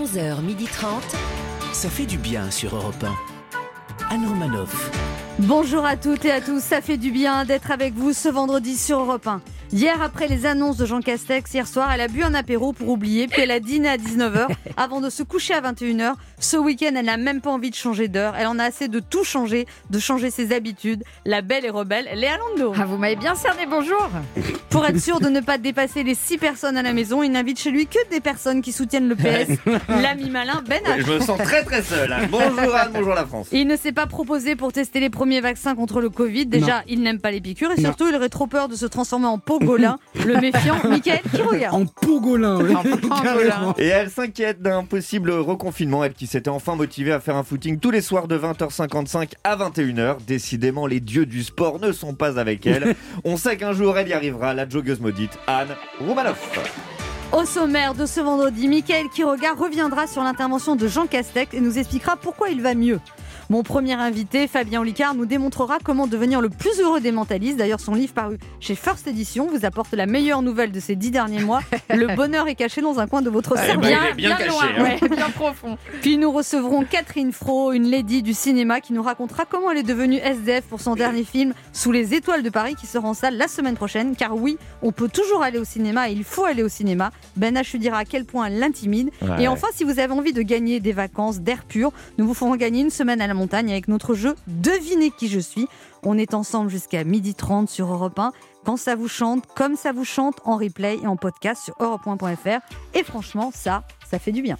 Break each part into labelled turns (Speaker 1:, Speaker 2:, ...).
Speaker 1: 11h30.
Speaker 2: Ça fait du bien sur Europe 1. Anne Romanoff.
Speaker 3: Bonjour à toutes et à tous, ça fait du bien d'être avec vous ce vendredi sur Europe 1. Hier, après les annonces de Jean Castex, hier soir, elle a bu un apéro pour oublier, puis elle a dîné à 19h avant de se coucher à 21h. Ce week-end, elle n'a même pas envie de changer d'heure. Elle en a assez de tout changer, de changer ses habitudes. La belle et rebelle, Léa Lando.
Speaker 4: Ah, vous m'avez bien cerné, bonjour
Speaker 3: Pour être sûr de ne pas dépasser les 6 personnes à la maison, il n'invite chez lui que des personnes qui soutiennent le PS. L'ami malin, Ben H.
Speaker 5: Je me sens très très seul. hein. Bonjour Anne, bonjour la France.
Speaker 3: Il ne s'est pas proposé pour tester les premiers vaccins contre le Covid. Déjà, il n'aime pas les piqûres et surtout, il aurait trop peur de se transformer en pogolin, le méfiant Michael qui regarde.
Speaker 6: En carrément.
Speaker 5: Et elle s'inquiète d'un possible reconfinement, elle qui s'était enfin motivée à faire un footing tous les soirs de 20h55 à 21h. Décidément, les dieux du sport ne sont pas avec elle. On sait qu'un jour elle y arrivera, la joggeuse maudite Anne Roumanoff.
Speaker 3: Au sommaire de ce vendredi, Michael Quiroga reviendra sur l'intervention de Jean Castex et nous expliquera pourquoi il va mieux. Mon premier invité, Fabien Olicard, nous démontrera comment devenir le plus heureux des mentalistes. D'ailleurs, son livre paru chez First Edition vous apporte la meilleure nouvelle de ces dix derniers mois. Le bonheur est caché dans un coin de votre
Speaker 5: Eh
Speaker 3: cerveau.
Speaker 5: est bien caché,
Speaker 4: loin,
Speaker 5: hein.
Speaker 4: ouais, bien profond.
Speaker 3: Puis nous recevrons Catherine Fro, une lady du cinéma, qui nous racontera comment elle est devenue SDF pour son dernier film Sous les étoiles de Paris qui sera en salle la semaine prochaine. Car oui, on peut toujours aller au cinéma et il faut aller au cinéma. Ben H lui dira à quel point elle l'intimide.
Speaker 5: Ouais.
Speaker 3: Et enfin, si vous avez envie de gagner des vacances d'air pur, nous vous ferons gagner une semaine à la montagne avec notre jeu Devinez qui je suis. On est ensemble jusqu'à 12h30 sur Europe 1. Quand ça vous chante, comme ça vous chante, en replay et en podcast sur europe1.fr. Et franchement, ça, ça fait du bien.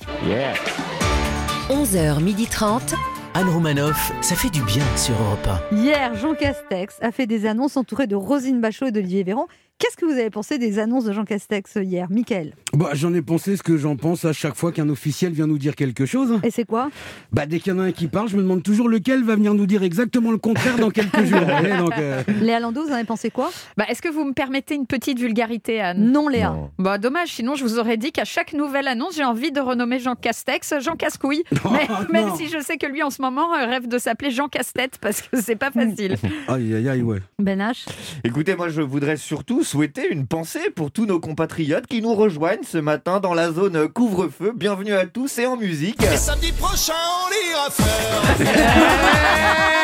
Speaker 1: 11h30.
Speaker 2: Anne Romanoff, ça fait du bien sur Europe
Speaker 3: Hier, Jean Castex a fait des annonces entourées de Rosine Bachot et d'Olivier Véran. Qu'est-ce que vous avez pensé des annonces de Jean Castex hier, Michael
Speaker 6: Bah, j'en ai pensé ce que j'en pense à chaque fois qu'un officiel vient nous dire quelque chose.
Speaker 3: Et c'est quoi?
Speaker 6: Bah, dès qu'il y en a un qui parle, je me demande toujours lequel va venir nous dire exactement le contraire dans quelques jours. donc, euh,
Speaker 3: Léa Lando, vous en avez pensé quoi?
Speaker 4: Bah, Est-ce que vous me permettez une petite vulgarité, Anne?
Speaker 3: Non, Léa.
Speaker 5: Non.
Speaker 4: Bah dommage, sinon je vous aurais dit qu'à chaque nouvelle annonce, j'ai envie de renommer Jean Castex Jean Cascouille. Mais,
Speaker 6: Oh,
Speaker 4: même si je sais que lui en ce moment euh, rêve de s'appeler Jean Casse-Tête parce que c'est pas facile.
Speaker 6: Aïe, aïe, aïe, ouais.
Speaker 3: Ben H
Speaker 5: Écoutez, moi je voudrais surtout souhaiter une pensée pour tous nos compatriotes qui nous rejoignent ce matin dans la zone couvre-feu. Bienvenue à tous et en musique.
Speaker 7: Samedi prochain, on ira faire.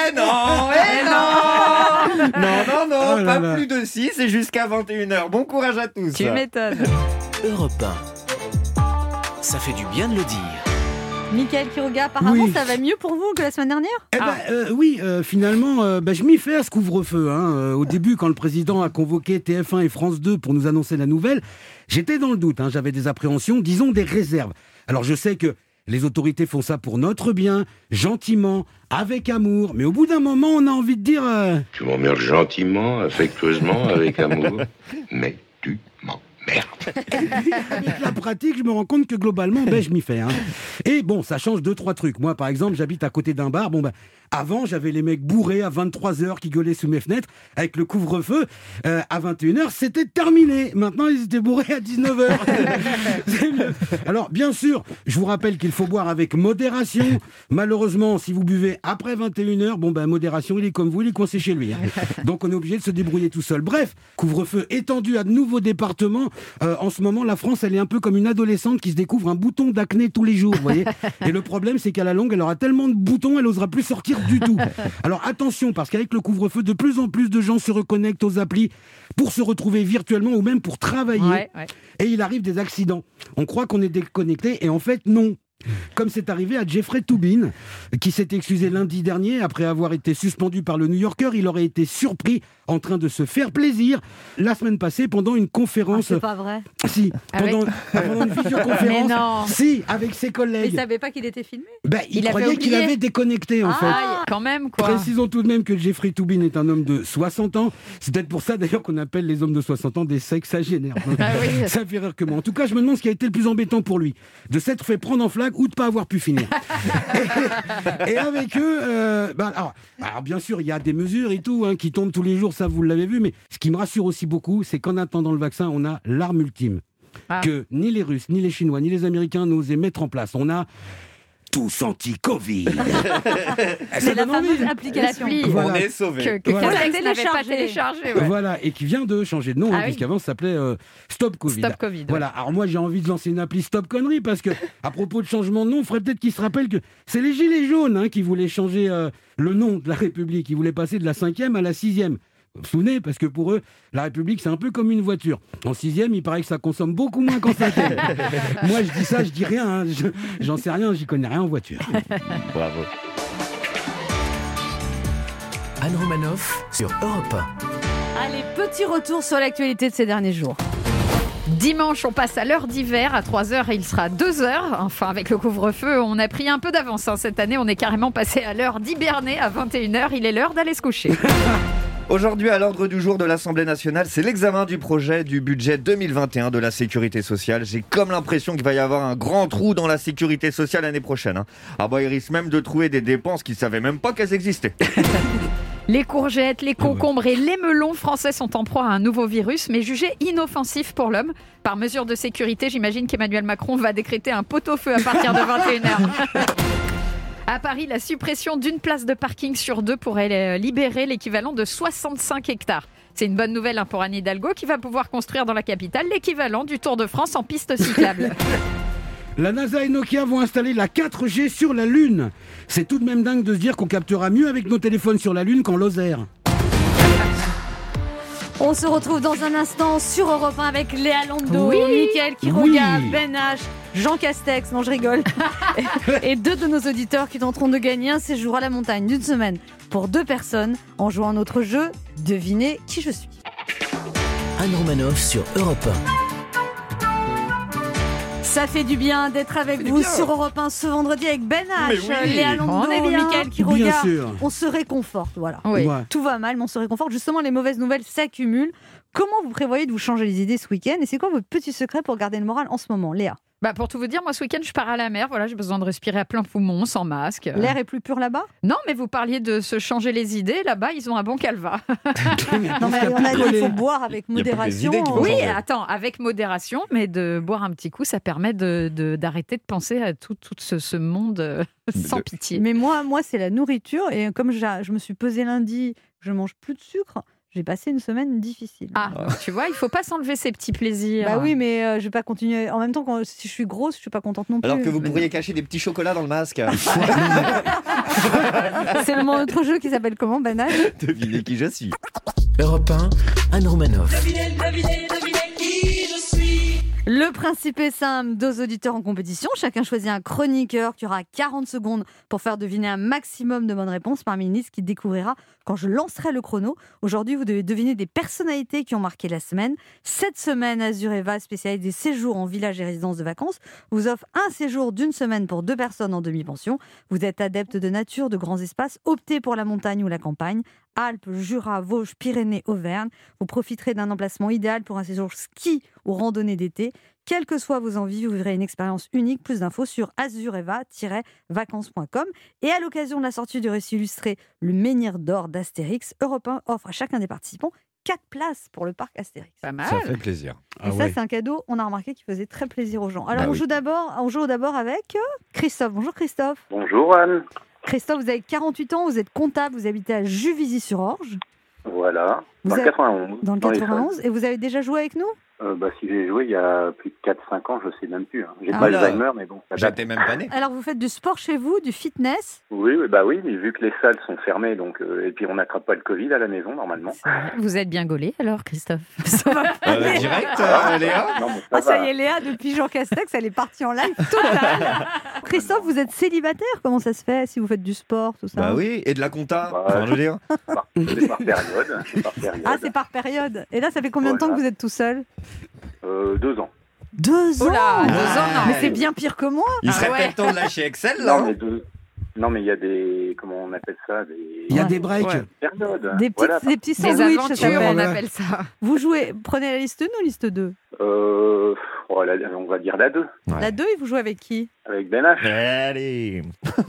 Speaker 5: Eh non, eh non Non, non, non,
Speaker 6: Oh là
Speaker 5: pas
Speaker 6: là.
Speaker 5: plus de 6 et jusqu'à 21h. Bon courage à tous.
Speaker 4: tu m'étonnes.
Speaker 2: 1. Europe 1. Ça fait du bien de le dire.
Speaker 3: Michael Quiroga, apparemment,
Speaker 6: Oui.
Speaker 3: ça va mieux pour vous que la semaine dernière
Speaker 6: Eh ben, euh, oui, euh, finalement, euh, bah, je m'y fais à ce couvre-feu. hein. Au début, quand le président a convoqué TF1 et France 2 pour nous annoncer la nouvelle, j'étais dans le doute. hein. J'avais des appréhensions, disons des réserves. Alors, je sais que les autorités font ça pour notre bien, gentiment, avec amour. Mais au bout d'un moment, on a envie de dire... euh,
Speaker 8: Tu m'emmerdes gentiment, affectueusement, avec amour, mais tu m'emmerdes.
Speaker 6: Avec la pratique, je me rends compte que globalement, ben, je m'y fais. hein. Et bon, ça change deux, trois trucs. Moi, par exemple, j'habite à côté d'un bar. Bon, ben, avant, j'avais les mecs bourrés à 23h qui gueulaient sous mes fenêtres. Avec le couvre-feu, euh, à 21h, c'était terminé. Maintenant, ils étaient bourrés à 19h. C'est mieux. Alors, bien sûr, je vous rappelle qu'il faut boire avec modération. Malheureusement, si vous buvez après 21h, bon, ben, modération, il est comme vous, il est coincé chez lui. hein. Donc, on est obligé de se débrouiller tout seul. Bref, couvre-feu étendu à de nouveaux départements. Euh, en ce moment, la France, elle est un peu comme une adolescente qui se découvre un bouton d'acné tous les jours, vous voyez. Et le problème, c'est qu'à la longue, elle aura tellement de boutons, elle n'osera plus sortir du tout. Alors attention, parce qu'avec le couvre-feu, de plus en plus de gens se reconnectent aux applis pour se retrouver virtuellement ou même pour travailler.
Speaker 4: Ouais, ouais.
Speaker 6: Et il arrive des accidents. On croit qu'on est déconnecté et en fait, non. Comme c'est arrivé à Jeffrey Toobin, qui s'est excusé lundi dernier après avoir été suspendu par le New Yorker. Il aurait été surpris en train de se faire plaisir la semaine passée pendant une
Speaker 3: Ah,
Speaker 6: conférence.
Speaker 3: C'est pas vrai.
Speaker 6: si,
Speaker 4: Ah
Speaker 6: pendant, pendant une visioconférence.
Speaker 4: Mais non.
Speaker 6: Si, avec ses
Speaker 3: Il
Speaker 6: collègues.
Speaker 3: savait pas qu'il était filmé
Speaker 6: Ben, il,
Speaker 4: Il
Speaker 6: croyait qu'il avait déconnecté en fait.
Speaker 4: Ah, quand même quoi.
Speaker 6: Précisons tout de même que Jeffrey Toobin est un homme de 60 ans. C'est peut-être pour ça d'ailleurs qu'on appelle les hommes de 60 ans des sexagénaires.
Speaker 4: Ah oui.
Speaker 6: Ça fait rire que moi. En tout cas, je me demande ce qui a été le plus embêtant pour lui. De s'être fait prendre en flag ou de pas avoir pu finir. et, et avec eux, euh, bah, alors, alors, bien sûr, il y a des mesures et tout hein, qui tombent tous les jours, ça vous l'avez vu. Mais ce qui me rassure aussi beaucoup, c'est qu'en attendant le vaccin, on a l'arme ultime.
Speaker 4: Ah.
Speaker 6: Que ni les Russes, ni les Chinois, ni les Américains n'osaient mettre en place. On a tous anti-Covid.
Speaker 3: C'est la fameuse application.
Speaker 6: Voilà.
Speaker 5: On est sauvés.
Speaker 4: Que, que
Speaker 6: voilà.
Speaker 4: Pas
Speaker 3: téléchargé.
Speaker 6: Voilà, et qui vient de changer de nom,
Speaker 4: ah
Speaker 6: hein, puisqu'avant ça s'appelait euh, Stop Covid.
Speaker 4: Stop Covid.
Speaker 6: Voilà, alors moi j'ai envie de lancer une appli Stop Connerie, parce que à propos de changement de nom, il faudrait peut-être qu'ils se rappellent que c'est les Gilets jaunes hein, qui voulaient changer euh, le nom de la République. Ils voulaient passer de la 5e à la 6e souvenez Parce que pour eux, la République, c'est un peu comme une voiture. En sixième, il paraît que ça consomme beaucoup moins qu'en cinquième. Moi, je dis ça, je dis rien. hein. Je- J'en sais rien, j'y connais rien en voiture.
Speaker 5: Bravo.
Speaker 2: Anne Romanoff sur Europe
Speaker 3: Allez, petit retour sur l'actualité de ces derniers jours.
Speaker 4: Dimanche, on passe à l'heure d'hiver. À 3h, il sera 2h. Enfin, avec le couvre-feu, on a pris un peu d'avance. hein. Cette année, on est carrément passé à l'heure d'hiberner à 21h. Il est l'heure d'aller se coucher.
Speaker 5: Aujourd'hui, à l'ordre du jour de l'Assemblée nationale, c'est l'examen du projet du budget 2021 de la sécurité sociale. J'ai comme l'impression qu'il va y avoir un grand trou dans la sécurité sociale l'année prochaine. hein. Ah bah, il risque même de trouver des dépenses qu'ils savaient même pas qu'elles existaient.
Speaker 4: Les courgettes, les concombres et les melons français sont en proie à un nouveau virus, mais jugé inoffensif pour l'homme. Par mesure de sécurité, j'imagine qu'Emmanuel Macron va décréter un pot-au-feu à partir de 21h. À Paris, la suppression d'une place de parking sur deux pourrait euh, libérer l'équivalent de 65 hectares. C'est une bonne nouvelle hein, pour Anne Hidalgo qui va pouvoir construire dans la capitale l'équivalent du Tour de France en piste cyclable.
Speaker 6: La NASA et Nokia vont installer la 4G sur la Lune. C'est tout de même dingue de se dire qu'on captera mieux avec nos téléphones sur la Lune qu'en laser.
Speaker 3: On se retrouve dans un instant sur Europe 1 avec Léa Lando,
Speaker 4: Oui.
Speaker 3: Mickaël qui
Speaker 6: Oui.
Speaker 3: regarde, Ben H, Jean Castex, non je rigole, et, deux de nos auditeurs qui tenteront de gagner un séjour à la montagne d'une semaine pour deux personnes en jouant à notre jeu Devinez qui je suis.
Speaker 2: Anne Romanoff sur Europe
Speaker 3: Ça fait du bien d'être avec vous sur Europe 1 ce vendredi avec Ben H,
Speaker 5: oui.
Speaker 3: Léa
Speaker 4: est bien.
Speaker 3: Mickaël qui
Speaker 6: Bien
Speaker 3: regarde.
Speaker 6: sûr.
Speaker 3: On se réconforte, voilà.
Speaker 4: Oui.
Speaker 6: Ouais.
Speaker 3: Tout va mal, mais on se réconforte. Justement, les mauvaises nouvelles s'accumulent. Comment vous prévoyez de vous changer les idées ce week-end Et c'est quoi votre petit secret pour garder le moral en ce moment, Léa?
Speaker 4: Bah, pour tout vous dire, moi ce week-end, je pars à la mer. Voilà, j'ai besoin de respirer à plein poumon, sans masque.
Speaker 3: L'air est plus pur là-bas?
Speaker 4: Non, mais vous parliez de se changer les idées. Là-bas, ils ont un bon calva.
Speaker 3: Non, mais on a dit qu'il faut boire avec modération.
Speaker 4: Oui,
Speaker 5: changer.
Speaker 4: attends, avec modération, mais de boire un petit coup, ça permet de- de- d'arrêter de, penser à tout, tout ce, ce monde euh, sans
Speaker 5: De-
Speaker 4: pitié.
Speaker 3: Mais moi, moi c'est la nourriture. Et comme je me suis pesée lundi, je mange plus de sucre. J'ai passé une semaine difficile.
Speaker 4: Ah, tu vois, il faut pas s'enlever ses petits plaisirs.
Speaker 3: Bah oui, mais euh, je vais pas continuer. En même temps, quand, si je suis grosse, je suis pas contente non plus.
Speaker 5: Alors que vous pourriez cacher des petits chocolats dans le masque.
Speaker 3: C'est le autre jeu qui s'appelle comment, Banal
Speaker 5: Devinez qui je suis.
Speaker 2: Europe 1, Anne Romanoff.
Speaker 3: Le principe est simple, deux auditeurs en compétition, chacun choisit un chroniqueur qui aura 40 secondes pour faire deviner un maximum de bonnes réponses parmi une liste qui découvrira quand je lancerai le chrono. Aujourd'hui, vous devez deviner des personnalités qui ont marqué la semaine. Cette semaine, Azureva, spécialiste des séjours en village et résidence de vacances, vous offre un séjour d'une semaine pour deux personnes en demi-pension. Vous êtes adepte de nature, de grands espaces, optez pour la montagne ou la campagne. Alpes, Jura, Vosges, Pyrénées, Auvergne. Vous profiterez d'un emplacement idéal pour un séjour ski ou randonnée d'été. Quelles que soient vos envies, vous vivrez une expérience unique. Plus d'infos sur azureva-vacances.com. Et à l'occasion de la sortie du récit illustré Le Menhir d'or d'Astérix, Europe 1 offre à chacun des participants 4 places pour le parc Astérix.
Speaker 4: Pas mal.
Speaker 5: Ça fait plaisir.
Speaker 6: Ah
Speaker 3: Et ça,
Speaker 6: ouais.
Speaker 3: c'est un cadeau, on a remarqué qui faisait très plaisir aux gens. Alors,
Speaker 5: Bah
Speaker 3: on,
Speaker 5: oui.
Speaker 3: joue d'abord, on joue d'abord avec euh, Christophe. Bonjour Christophe.
Speaker 1: Bonjour Anne.
Speaker 3: Christophe, vous avez 48 ans, vous êtes comptable, vous habitez à Juvisy-sur-Orge,
Speaker 1: Voilà.
Speaker 3: Vous
Speaker 1: Dans le
Speaker 3: avez-
Speaker 1: 91.
Speaker 3: dans le
Speaker 1: les
Speaker 3: 91, et vous avez déjà joué avec nous?
Speaker 1: Euh, bah, si j'ai joué il y a plus de 4-5 ans, je sais même plus. hein. J'ai
Speaker 3: Ah
Speaker 1: pas. Alzheimer, mais bon.
Speaker 5: J'étais même pas né.
Speaker 3: Alors, vous faites du sport chez vous, du fitness?
Speaker 1: Oui, oui, bah oui, mais vu que les salles sont fermées, donc euh, et puis on n'attrape pas le Covid à la maison normalement.
Speaker 4: Vous êtes bien gaulé alors, Christophe?
Speaker 3: Ça va
Speaker 5: Euh, direct, euh, Léa?
Speaker 1: Non, ça,
Speaker 3: Ah, ça y est, Léa, depuis Jean Castex, elle est partie en live totale. Christophe, vous êtes célibataire? Comment ça se fait si vous faites du sport, tout ça?
Speaker 5: Bah oui, et de la compta.
Speaker 1: Bah,
Speaker 5: Enfin, je veux dire.
Speaker 1: C'est par période. C'est par période.
Speaker 3: Ah, c'est par période. Et là, ça fait combien de temps que vous êtes tout seul?
Speaker 1: Euh, deux ans.
Speaker 3: Deux ans
Speaker 4: Oh là, deux ans, non.
Speaker 3: Mais c'est bien pire que moi
Speaker 5: Il
Speaker 4: Ah
Speaker 5: serait
Speaker 4: ouais.
Speaker 5: peut-être temps de lâcher Excel, là.
Speaker 1: Non,
Speaker 5: hein
Speaker 1: mais deux. Non, mais il y a des. Comment on appelle ça Des
Speaker 6: Il y a
Speaker 3: Ouais.
Speaker 6: des breaks.
Speaker 4: Ouais.
Speaker 1: périodes.
Speaker 3: Des, petites,
Speaker 1: Voilà.
Speaker 3: des petits
Speaker 4: Des
Speaker 3: sandwichs, ça
Speaker 4: aventures, on appelle ça.
Speaker 3: Vous jouez, prenez la liste 1 ou liste 2
Speaker 1: Euh, oh, la- on va dire la 2.
Speaker 5: Ouais.
Speaker 3: La 2, et vous jouez avec qui?
Speaker 1: Avec Ben H.
Speaker 5: Allez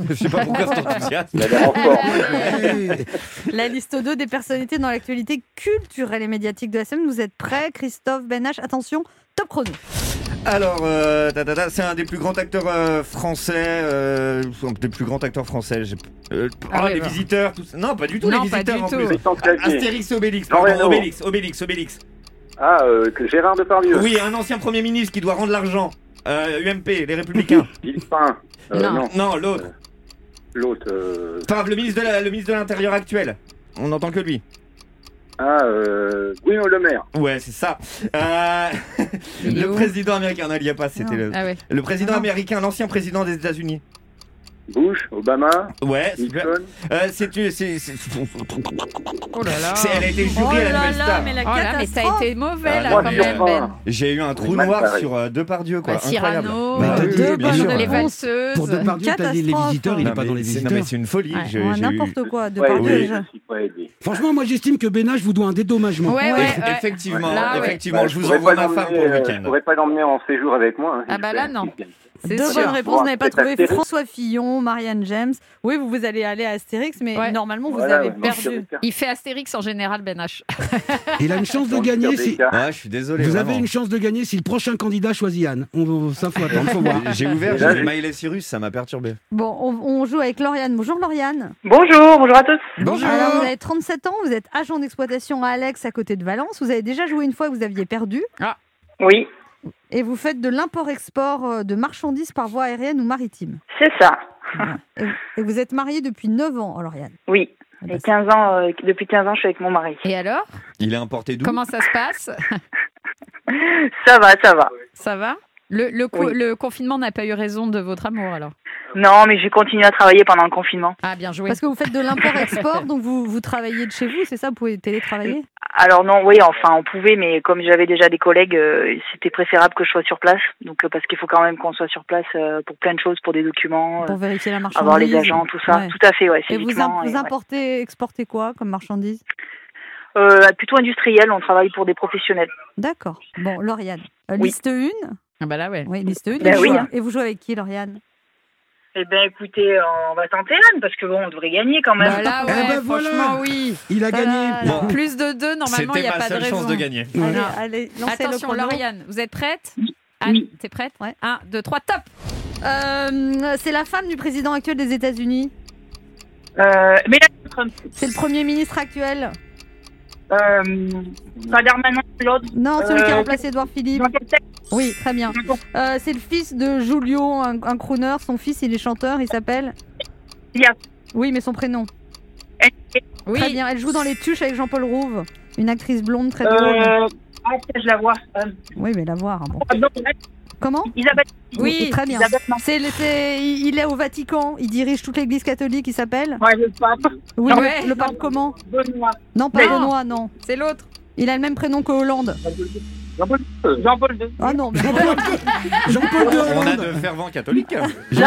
Speaker 5: Je sais pas pourquoi cet enthousiasme.
Speaker 3: La liste 2 des personnalités dans l'actualité culturelle et médiatique de la semaine. Vous êtes prêts, Christophe Benache Attention, top chrono.
Speaker 5: Alors, euh, c'est un des plus grands acteurs euh, français, euh, des plus grands acteurs français. euh,
Speaker 4: Ah
Speaker 5: oh,
Speaker 4: oui,
Speaker 5: les
Speaker 4: bah.
Speaker 5: visiteurs, tout ça. Non, pas du tout,
Speaker 4: Non,
Speaker 5: les
Speaker 4: pas
Speaker 5: visiteurs
Speaker 4: du
Speaker 5: en
Speaker 4: tout.
Speaker 5: plus. Astérix et Obélix, pardon. Obélix, Obélix, Obélix.
Speaker 1: Ah, euh, que Gérard Depardieu.
Speaker 5: Oui, un ancien Premier ministre qui doit rendre l'argent. Euh, UMP, les Républicains.
Speaker 1: Villepin. Euh,
Speaker 4: Non.
Speaker 1: non.
Speaker 5: non, l'autre.
Speaker 1: L'autre. euh,
Speaker 5: Enfin, le ministre de l'Intérieur actuel. On n'entend que lui.
Speaker 1: Ah, euh, Bruno Le Maire.
Speaker 5: Ouais, c'est ça. Euh, le président américain, non, il y a pas, c'était le,
Speaker 4: Ah ouais.
Speaker 5: le président
Speaker 3: Ah
Speaker 5: américain, l'ancien président des États-Unis.
Speaker 1: Bush, Obama,
Speaker 5: Ouais.
Speaker 1: Nixon.
Speaker 5: Euh, c'est, c'est, c'est-
Speaker 4: Oh là là.
Speaker 5: c'est- elle a été
Speaker 3: Oh
Speaker 5: jurée à la
Speaker 3: là
Speaker 5: nouvelle
Speaker 3: là,
Speaker 5: star.
Speaker 3: mais la
Speaker 4: Oh là, mais ça a
Speaker 3: catastrophe.
Speaker 4: été mauvais
Speaker 5: Ah,
Speaker 4: là quand
Speaker 1: sur
Speaker 4: même. Ben.
Speaker 5: J'ai eu un trou
Speaker 1: mal
Speaker 5: noir sur euh, Depardieu, quoi.
Speaker 4: Bah,
Speaker 5: Incroyable.
Speaker 4: Cyrano,
Speaker 6: Mais t'as
Speaker 4: euh,
Speaker 6: dit,
Speaker 3: deux
Speaker 6: bien
Speaker 3: bonnes
Speaker 6: sûr.
Speaker 4: les valseuses.
Speaker 6: Pour Depardieu, t'as dit les
Speaker 3: Catastrophe.
Speaker 6: visiteurs, il
Speaker 5: Non,
Speaker 6: est pas
Speaker 5: mais
Speaker 6: dans les
Speaker 5: c'est, non,
Speaker 6: visiteurs.
Speaker 5: mais c'est une folie.
Speaker 4: Ouais.
Speaker 5: J'ai-
Speaker 3: Ouais,
Speaker 5: j'ai eu-
Speaker 3: N'importe quoi, de
Speaker 1: Ouais,
Speaker 3: par
Speaker 1: oui,
Speaker 3: deux,
Speaker 1: je
Speaker 3: déjà.
Speaker 1: suis pas aidé.
Speaker 6: Franchement, moi j'estime que Bénage vous doit un dédommagement.
Speaker 4: Ouais,
Speaker 5: Eff-
Speaker 4: ouais, ouais.
Speaker 5: Effectivement,
Speaker 4: Là, ouais.
Speaker 5: effectivement,
Speaker 1: Bah,
Speaker 5: je vous
Speaker 1: pourrais
Speaker 5: envoie
Speaker 1: pas
Speaker 5: ma femme
Speaker 1: l'emmener,
Speaker 5: pour le
Speaker 1: euh,
Speaker 5: week-end.
Speaker 1: Je pourrais pas l'emmener en séjour avec moi. hein,
Speaker 4: Ah bah
Speaker 1: j'espère
Speaker 4: là, non.
Speaker 3: Deux
Speaker 4: sûr.
Speaker 3: bonnes réponses, vous n'avez pas trouvé
Speaker 1: Astérix.
Speaker 3: François Fillon, Marianne James. Oui, vous, vous allez aller à Astérix, mais
Speaker 4: Ouais.
Speaker 3: normalement, vous
Speaker 1: Voilà,
Speaker 3: avez
Speaker 1: ouais,
Speaker 3: perdu.
Speaker 4: Il fait Astérix en général, Ben H.
Speaker 6: Il a une chance de gagner si.
Speaker 5: Ah, je suis désolé.
Speaker 6: Vous
Speaker 5: vraiment.
Speaker 6: avez une chance de gagner si le prochain candidat choisit Anne. On, ça faut attendre, faut voir.
Speaker 5: J'ai ouvert, j'ai Miley Cyrus, ça m'a perturbé.
Speaker 3: Bon, on, on joue avec Lauriane. Bonjour Lauriane.
Speaker 9: Bonjour, bonjour à tous.
Speaker 6: Bonjour.
Speaker 3: Alors, vous avez 37 ans, vous êtes agent d'exploitation à Alex, à côté de Valence. Vous avez déjà joué une fois, vous aviez perdu.
Speaker 9: Oui,
Speaker 3: Et vous faites de l'import-export euh, de marchandises par voie aérienne ou maritime.
Speaker 9: c'est ça.
Speaker 3: Et, vous êtes mariée depuis 9 ans, Lauriane.
Speaker 9: Oui.
Speaker 3: Eh ben,
Speaker 9: Et 15 ans, euh, depuis 15 ans, je suis avec mon mari.
Speaker 4: Et alors?
Speaker 5: Il est importé d'où?
Speaker 4: Comment ça se passe?
Speaker 9: Ça va, ça va.
Speaker 4: Ça va? Le, le, co-
Speaker 9: Oui.
Speaker 4: le confinement n'a pas eu raison de votre amour alors
Speaker 9: Non, mais j'ai continué à travailler pendant le confinement.
Speaker 4: Ah, bien joué.
Speaker 3: Parce que vous faites de l'import-export, donc vous, vous travaillez de chez vous, c'est ça Vous pouvez télétravailler?
Speaker 9: Alors non, oui, enfin, on pouvait, mais comme j'avais déjà des collègues, euh, c'était préférable que je sois sur place. Donc, euh, parce qu'il faut quand même qu'on soit sur place euh, pour plein de choses, pour des documents, euh,
Speaker 3: pour vérifier la marchandise
Speaker 9: avoir les agents, tout ça.
Speaker 3: Ouais.
Speaker 9: Tout à fait, ouais.
Speaker 3: Et vous,
Speaker 9: physiquement,
Speaker 3: im- vous
Speaker 9: et ouais.
Speaker 3: importez, exportez quoi comme marchandise?
Speaker 9: Euh, Plutôt industriel, on travaille pour des professionnels.
Speaker 3: D'accord. Bon, Lauriane,
Speaker 9: Oui.
Speaker 3: liste 1.
Speaker 4: Ah bah là, ouais.
Speaker 3: Oui, liste 1.
Speaker 9: Ben
Speaker 3: et, vous
Speaker 9: oui,
Speaker 3: jouez-
Speaker 9: hein.
Speaker 3: et vous jouez avec qui, Lauriane?
Speaker 9: Eh bien, écoutez, on va tenter Anne, parce que bon, on devrait gagner quand même.
Speaker 4: Bah là,
Speaker 6: Eh
Speaker 4: ouais,
Speaker 6: ben voilà.
Speaker 4: franchement, oui.
Speaker 6: Il a gagné.
Speaker 3: Voilà.
Speaker 5: Bon.
Speaker 4: Plus de deux, normalement, il n'y
Speaker 5: C'était
Speaker 4: a pas de raison.
Speaker 5: chance de gagner.
Speaker 3: Allez, lancez
Speaker 4: Attention. Lauriane, vous êtes prête?
Speaker 9: Oui.
Speaker 4: Anne,
Speaker 9: Oui.
Speaker 4: t'es prête?
Speaker 3: Ouais.
Speaker 4: 1, 2, 3, top
Speaker 3: Euh, c'est la femme du président actuel des États-Unis.
Speaker 9: Euh, mais là,
Speaker 3: C'est le premier ministre actuel.
Speaker 9: Euh, pas Darmanin, l'autre.
Speaker 3: Non, celui qui a
Speaker 9: Euh,
Speaker 3: remplacé Edouard Philippe. Oui, très bien. Euh, c'est le fils de Julio, un, un crooner. Son fils, il est chanteur. Il s'appelle. Oui, mais son prénom.
Speaker 4: Oui.
Speaker 3: Très bien. Elle joue dans Les Tuches avec Jean-Paul Rouve. Une actrice blonde très drôle.
Speaker 9: Euh, ah, je la vois.
Speaker 3: Oui, mais la voir. hein, bon. Comment
Speaker 9: Isabelle.
Speaker 3: Oui, très bien.
Speaker 9: Isabelle.
Speaker 3: C'est, le- c'est- il est au Vatican. Il dirige toute l'Église catholique. Il s'appelle
Speaker 9: Ouais, le pape.
Speaker 3: Oui, le-
Speaker 4: ouais,
Speaker 3: le, pape comment
Speaker 9: Benoît.
Speaker 3: Non, pas
Speaker 4: Non.
Speaker 3: Benoît, non.
Speaker 4: C'est l'autre.
Speaker 3: Il a le même prénom que Hollande.
Speaker 9: Jean-Paul II. Jean-Paul II.
Speaker 3: Ah non, mais
Speaker 6: Jean-Paul de
Speaker 5: On a de fervents catholiques.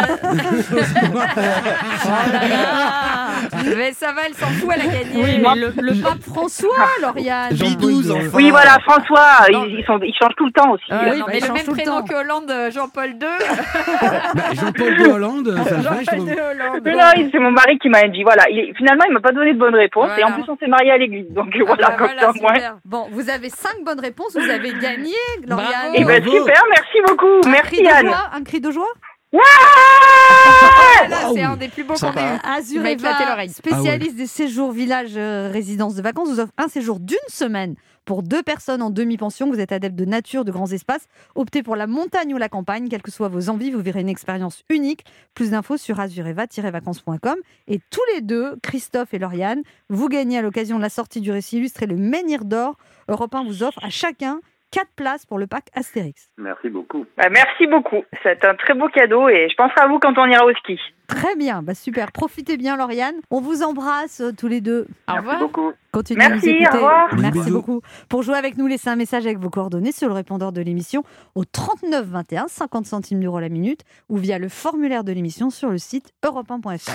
Speaker 4: Oh là là Mais ça va, elle s'en fout, elle a gagné.
Speaker 3: oui, mais le, le pape François, Lauriane.
Speaker 6: De-
Speaker 5: enfin.
Speaker 9: Oui, voilà, François, ils, ils sont, ils changent tout le temps aussi.
Speaker 4: Ah,
Speaker 3: oui,
Speaker 4: non,
Speaker 3: bah,
Speaker 4: mais le même
Speaker 3: tout le
Speaker 4: prénom
Speaker 3: temps.
Speaker 4: que Hollande, euh, Jean-Paul II.
Speaker 6: Bah, Jean-Paul de Hollande, ça
Speaker 4: Jean-Paul. II Hollande.
Speaker 9: Mais là, c'est mon mari qui m'a dit, voilà, il, finalement, il m'a pas donné de bonne réponse, et en plus, on s'est mariés à l'église, donc
Speaker 4: Ah
Speaker 9: voilà,
Speaker 4: bah
Speaker 9: comme
Speaker 4: voilà,
Speaker 9: ça.
Speaker 3: Bon, vous avez cinq bonnes réponses. Vous avez gagné, Lauriane.
Speaker 4: Bravo.
Speaker 9: Eh ben, super, merci beaucoup,
Speaker 3: Un
Speaker 9: merci
Speaker 3: cri de
Speaker 9: Anne.
Speaker 3: joie, un cri de joie
Speaker 4: Ah, là, c'est un des plus beaux qu'on
Speaker 5: Sympa.
Speaker 4: ait eu. L'oreille.
Speaker 3: spécialiste des séjours villages euh, résidences de vacances, vous offre un séjour d'une semaine pour deux personnes en demi-pension. Vous êtes adepte de nature, de grands espaces. Optez pour la montagne ou la campagne, quelles que soient vos envies, vous verrez une expérience unique. Plus d'infos sur azureva-vacances.com. Et tous les deux, Christophe et Lauriane, vous gagnez à l'occasion de la sortie du récit illustré le Menhir d'Or. Europe 1 vous offre à chacun quatre places pour le pack Astérix.
Speaker 1: Merci beaucoup.
Speaker 9: Bah, merci beaucoup, c'est un très beau cadeau, et je penserai à vous quand on ira au ski.
Speaker 3: Très bien, bah super. Profitez bien, Lauriane. On vous embrasse euh, tous les deux.
Speaker 4: Au
Speaker 1: Merci
Speaker 4: revoir.
Speaker 1: beaucoup.
Speaker 3: Continuez à nous
Speaker 9: Merci,
Speaker 3: écouter.
Speaker 9: au revoir.
Speaker 3: Merci beaucoup. Pour jouer avec nous, laissez un message avec vos coordonnées sur le répondeur de l'émission au 39 21, 50 centimes d'euros la minute, ou via le formulaire de l'émission sur le site europe1.fr.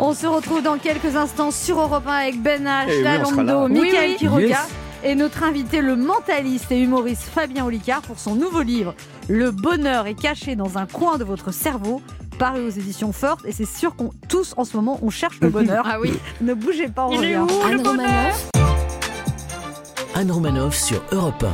Speaker 3: On se retrouve dans quelques instants sur Europe 1 avec Ben H,
Speaker 5: Eh oui.
Speaker 3: Michael
Speaker 4: Oui.
Speaker 3: Quiroga
Speaker 6: Yes.
Speaker 3: Et notre invité, le mentaliste et humoriste Fabien Olicard, pour son nouveau livre Le bonheur est caché dans un coin de votre cerveau, paru aux éditions Fortes. Et c'est sûr qu'on tous en ce moment, on cherche le bonheur.
Speaker 4: Ah oui.
Speaker 3: ne bougez pas, on
Speaker 4: Il est
Speaker 3: revient.
Speaker 4: où le
Speaker 2: Anne
Speaker 4: bonheur?
Speaker 2: Romanoff Anne Romanoff sur Europe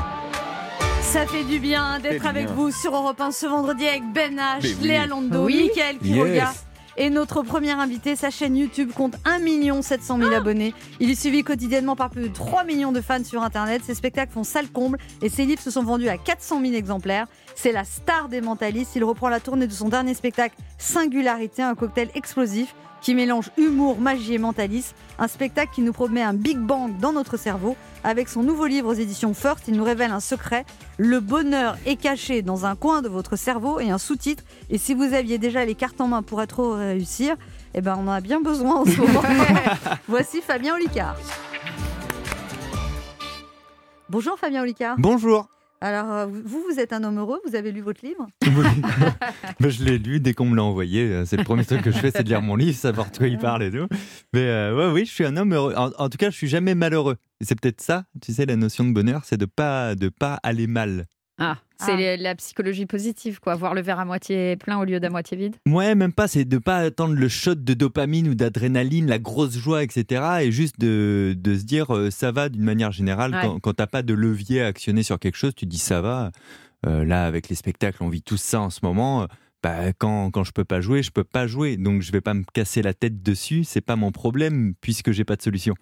Speaker 3: Ça fait du bien d'être avec
Speaker 5: bien.
Speaker 3: vous sur Europe 1 ce vendredi avec Ben H,
Speaker 5: oui.
Speaker 3: Léa Lando,
Speaker 4: Oui.
Speaker 3: Mickaël Quiroga.
Speaker 6: Yes.
Speaker 3: Et notre premier invité, sa chaîne YouTube compte 1 700
Speaker 4: Ah.
Speaker 3: 000 abonnés. Il est suivi quotidiennement par plus de 3 millions de fans sur Internet. Ses spectacles font salle comble et ses livres se sont vendus à 400 000 exemplaires. C'est la star des mentalistes. Il reprend la tournée de son dernier spectacle, Singularité, un cocktail explosif qui mélange humour, magie et mentalisme. Un spectacle qui nous promet un Big Bang dans notre cerveau. Avec son nouveau livre aux éditions First, il nous révèle un secret. Le bonheur est caché dans un coin de votre cerveau et un sous-titre. Et si vous aviez déjà les cartes en main pour être heureux et réussir, eh ben on en a bien besoin en ce moment. Voici Fabien Olicard. Bonjour Fabien Olicard.
Speaker 10: Bonjour.
Speaker 3: Alors euh, vous, vous êtes un homme heureux, vous avez lu votre livre
Speaker 10: Ben, je l'ai lu dès qu'on me l'a envoyé. Euh, C'est le premier truc que je fais, c'est de lire mon livre, savoir de quoi il parle et tout. Mais euh, ouais, oui, je suis un homme heureux. En, en tout cas, je suis jamais malheureux. Et c'est peut-être ça, tu sais, la notion de bonheur, c'est de pas de pas aller mal.
Speaker 4: Ah, c'est
Speaker 3: Ah.
Speaker 4: les- la psychologie positive, quoi. Voir le verre à moitié plein au lieu d'à moitié vide.
Speaker 10: Ouais, même pas, c'est de pas attendre le shot de dopamine ou d'adrénaline, la grosse joie, etc. Et juste de, de se dire euh, ça va d'une manière générale.
Speaker 4: Ouais.
Speaker 10: Quand, quand t'as pas de levier à actionner sur quelque chose, tu dis ça va. Euh, là, avec les spectacles, on vit tous ça en ce moment. Bah, quand, quand je peux pas jouer, je peux pas jouer. Donc je vais pas me casser la tête dessus. C'est pas mon problème puisque j'ai pas de solution.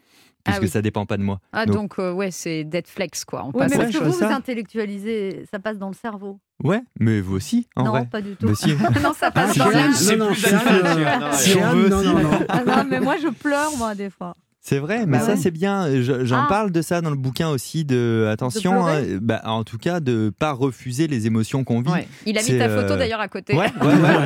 Speaker 4: Ah
Speaker 10: Puisque
Speaker 4: oui.
Speaker 10: ça dépend pas de moi.
Speaker 4: Ah,
Speaker 10: Donc-
Speaker 4: donc, euh, ouais, c'est dead flex, quoi. On
Speaker 3: Oui,
Speaker 4: passe
Speaker 3: mais parce que vous, vous
Speaker 10: ça.
Speaker 3: intellectualisez, ça passe dans le cerveau.
Speaker 10: Ouais, mais vous aussi, en
Speaker 3: non,
Speaker 10: vrai.
Speaker 3: pas du tout.
Speaker 10: Si.
Speaker 4: non, ça passe
Speaker 6: Chez
Speaker 4: dans
Speaker 6: non, non, Anne, euh,
Speaker 10: Si
Speaker 6: chez
Speaker 10: on
Speaker 6: Anne,
Speaker 10: veut
Speaker 6: non, non, non.
Speaker 3: Ah non, mais moi je pleure moi des fois.
Speaker 10: C'est vrai, mais
Speaker 3: Bah
Speaker 10: ça
Speaker 3: ouais.
Speaker 10: c'est bien. Je- J'en
Speaker 3: Ah.
Speaker 10: parle de ça dans le bouquin aussi. De attention, hein, bah, en tout cas, de pas refuser les émotions qu'on vit.
Speaker 4: Ouais. Il a mis ta photo
Speaker 10: euh,
Speaker 4: d'ailleurs à côté.
Speaker 10: Ouais, ouais, ouais.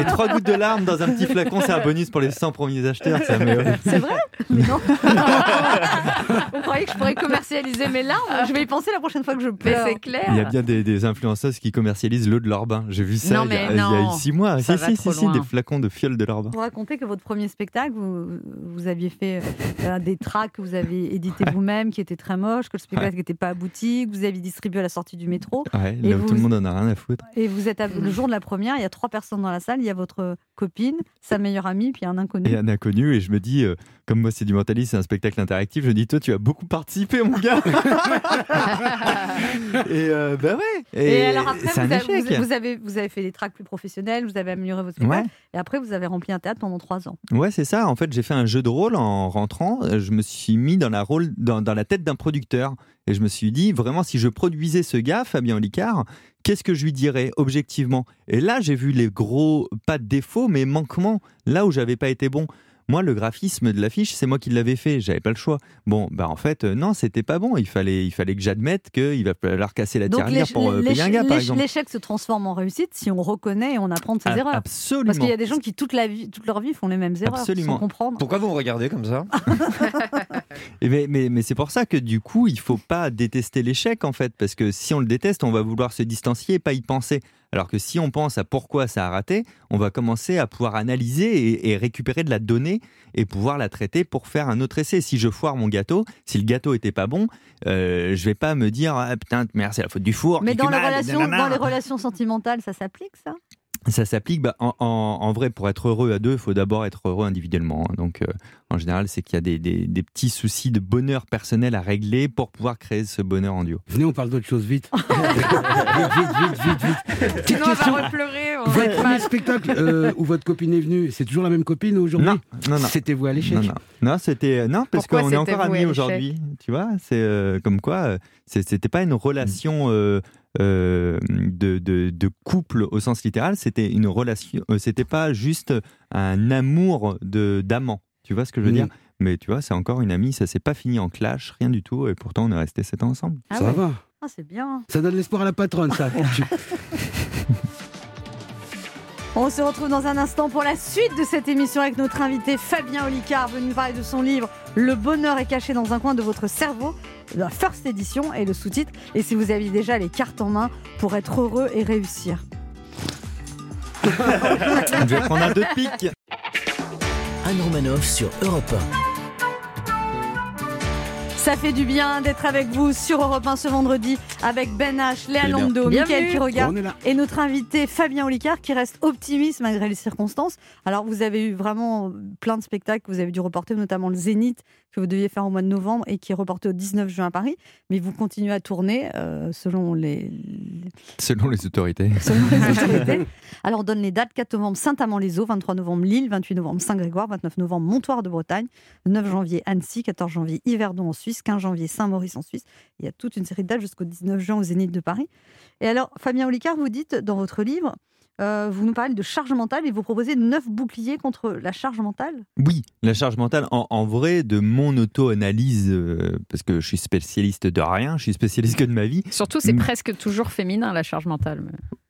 Speaker 10: Et trois gouttes de larmes dans un petit flacon, c'est un bonus pour les 100 premiers acheteurs.
Speaker 3: C'est vrai? Mais non. Vous croyez que je pourrais commercialiser mes larmes Je vais y penser la prochaine fois que je pleure.
Speaker 4: c'est clair.
Speaker 10: Il y a bien des, des influenceuses qui commercialisent l'eau de leur bain. J'ai vu ça
Speaker 4: Non,
Speaker 10: il, y a, il y a
Speaker 4: non.
Speaker 10: six mois.
Speaker 4: Ça
Speaker 10: si, si, si, des flacons de fiole de leur bain.
Speaker 3: Vous racontez que votre premier spectacle, vous, vous aviez fait euh, des tracks que vous avez édités vous-même, qui étaient très moches, que le spectacle n'était pas abouti, que vous aviez distribué à la sortie du métro.
Speaker 10: Ouais,
Speaker 3: Et
Speaker 10: là où
Speaker 3: vous-
Speaker 10: tout le monde en a rien à foutre.
Speaker 3: Et vous êtes à- le jour de la première, il y a trois personnes dans la salle, il y a votre copine, sa meilleure amie, puis un inconnu.
Speaker 10: Et un inconnu, et je me dis, euh, comme moi c'est du mentalisme, c'est un spectacle interactif, je me dis, toi tu as beaucoup participé, mon gars. et euh, bah ouais.
Speaker 3: Et, alors après, vous avez, vous- vous avez, vous avez fait des tracks plus professionnels, vous avez amélioré votre spectacle, et après vous avez rempli un théâtre pendant trois ans.
Speaker 10: Ouais, c'est ça. En fait, j'ai fait un jeu de rôle en rentrant. Euh, Je me suis mis dans la, dans, dans la tête d'un producteur. Et je me suis dit, vraiment, si je produisais ce gars, Fabien Olicard, qu'est-ce que je lui dirais objectivement? Et là, j'ai vu les gros, pas de défauts, mais manquements, là où j'avais pas été bon. Moi, le graphisme de l'affiche, c'est moi qui l'avais fait. J'avais pas le choix. Bon, bah en fait, euh, non, c'était pas bon. Il fallait, il fallait que j'admette qu'il va falloir casser la tirelire pour euh, payer un gars, par exemple.
Speaker 3: l'échec se transforme en réussite si on reconnaît et on apprend de ses
Speaker 10: Ah,
Speaker 3: erreurs.
Speaker 10: Absolument.
Speaker 3: Parce qu'il y a des gens qui toute, la vie, toute leur vie font les mêmes erreurs
Speaker 10: Absolument.
Speaker 3: sans comprendre.
Speaker 5: Pourquoi vous me regardez comme ça?
Speaker 10: Et mais mais, mais c'est pour ça que du coup, il faut pas détester l'échec en fait, parce que si on le déteste, on va vouloir se distancier et pas y penser. Alors que si on pense à pourquoi ça a raté, on va commencer à pouvoir analyser et, et récupérer de la donnée et pouvoir la traiter pour faire un autre essai. Si je foire mon gâteau, si le gâteau était pas bon, euh, je vais pas me dire ah, putain merde c'est la faute du four.
Speaker 3: Mais dans dans les relations sentimentales, ça s'applique ça?
Speaker 10: Ça s'applique, bah, en, en- en vrai, pour être heureux à deux, il faut d'abord être heureux individuellement. hein. Donc, euh, en général, c'est qu'il y a des, des- des petits soucis de bonheur personnel à régler pour pouvoir créer ce bonheur en duo.
Speaker 6: Venez, on parle d'autre chose vite. vite, vite, vite, vite, vite.
Speaker 4: Sinon, on
Speaker 6: question.
Speaker 4: va repleurer. on va
Speaker 6: Votre
Speaker 4: être
Speaker 6: premier spectacle euh, où votre copine est venue, c'est toujours la même copine aujourd'hui
Speaker 10: Non, non, non.
Speaker 6: C'était vous à l'échec
Speaker 10: Non, non, non, c'était euh, non parce qu'on est encore amis aujourd'hui. Tu vois, c'est euh, comme quoi, c'était pas une relation euh, de, de, de couple au sens littéral. C'était une relation. euh, c'était pas juste un amour de d'amant. Tu vois ce que je veux
Speaker 6: Mm.
Speaker 10: dire? Mais tu vois, c'est encore une amie. Ça s'est pas fini en clash, rien du tout. Et pourtant, on est resté sept ans ensemble.
Speaker 3: Ah
Speaker 6: Ça
Speaker 3: ouais.
Speaker 6: va.
Speaker 3: Ah, c'est bien.
Speaker 6: Ça donne l'espoir à la patronne, ça.
Speaker 3: On se retrouve dans un instant pour la suite de cette émission avec notre invité Fabien Olicard, venu parler de son livre Le bonheur est caché dans un coin de votre cerveau, la first édition et le sous-titre. Et si vous aviez déjà les cartes en main pour être heureux et réussir.
Speaker 10: Je vais prendre un deux de pique.
Speaker 2: Anne Romanoff sur Europe
Speaker 3: Ça fait du bien d'être avec vous sur Europe 1 ce vendredi avec Ben H, Léa
Speaker 5: Eh.
Speaker 3: Lando. Mickaël
Speaker 6: est là.
Speaker 3: et notre invité Fabien Olicard qui reste optimiste malgré les circonstances. Alors vous avez eu vraiment plein de spectacles que vous avez dû reporter, notamment le Zénith que vous deviez faire au mois de novembre et qui est reporté au 19 juin à Paris. Mais vous continuez à tourner euh, selon les,
Speaker 10: Selon les autorités.
Speaker 3: selon les autorités. Alors on donne les dates 4 novembre Saint-Amand-les-Eaux, 23 novembre Lille, 28 novembre Saint-Grégoire, 29 novembre Montoire de Bretagne, 9 janvier Annecy, 14 janvier Yverdon en Suisse, 15 janvier Saint-Maurice en Suisse. Il y a toute une série de dates jusqu'au 19 juin au Zénith de Paris. Et alors Fabien Olicard, vous dites dans votre livre, euh, vous nous parlez de charge mentale et vous proposez 9 boucliers contre la charge mentale?
Speaker 10: Oui, la charge mentale, en, en vrai, de mon auto-analyse, euh, parce que je suis spécialiste de rien, je suis spécialiste que de ma vie.
Speaker 4: Surtout, c'est presque toujours féminin la charge mentale.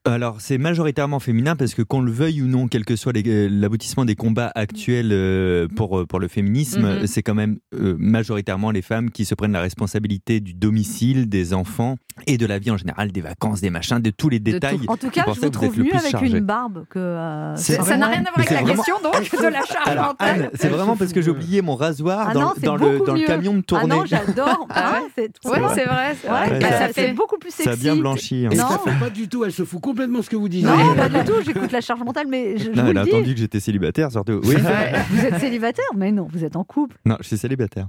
Speaker 10: Alors, c'est majoritairement féminin parce que qu'on le veuille ou non, quel que soit euh, l'aboutissement des combats actuels euh, pour, euh, pour le féminisme,
Speaker 4: Mhm.
Speaker 10: c'est quand même euh, majoritairement les femmes qui se prennent la responsabilité du domicile, des enfants et de la vie en général, des vacances, des machins, de tous les
Speaker 4: tout.
Speaker 10: détails.
Speaker 3: En tout cas,
Speaker 10: pour
Speaker 3: je vous trouve mieux
Speaker 10: plus
Speaker 3: avec
Speaker 10: chargé.
Speaker 3: une barbe que. euh,
Speaker 4: Ça
Speaker 10: vrai.
Speaker 4: n'a rien à voir avec la
Speaker 10: vraiment-
Speaker 4: question donc de la charge
Speaker 10: Alors,
Speaker 4: mentale.
Speaker 10: Anne, c'est vraiment parce que j'ai oublié mon rasoir
Speaker 3: Ah
Speaker 10: dans,
Speaker 3: non,
Speaker 10: le-
Speaker 3: c'est
Speaker 10: dans le,
Speaker 3: beaucoup
Speaker 10: dans le
Speaker 3: mieux.
Speaker 10: camion de
Speaker 3: Ah
Speaker 10: tournée.
Speaker 3: non, j'adore.
Speaker 4: Ah ouais
Speaker 3: Ah, c'est trop
Speaker 4: Ouais, c'est vrai. c'est vrai.
Speaker 3: Ouais,
Speaker 10: Ouais,
Speaker 3: bah,
Speaker 10: ça
Speaker 3: ça
Speaker 4: fait-
Speaker 3: beaucoup plus sexy.
Speaker 10: Ça a bien blanchi. hein.
Speaker 3: Non.
Speaker 6: pas du tout, elle se fout complètement ce que vous dites.
Speaker 3: Non, pas du tout. J'écoute la charge mentale, mais je, je
Speaker 10: Non,
Speaker 3: vous
Speaker 10: elle a
Speaker 3: le dis.
Speaker 10: entendu que j'étais célibataire, surtout. Oui.
Speaker 4: Ouais.
Speaker 3: Vous êtes célibataire Mais non, vous êtes en couple.
Speaker 10: Non, je suis célibataire.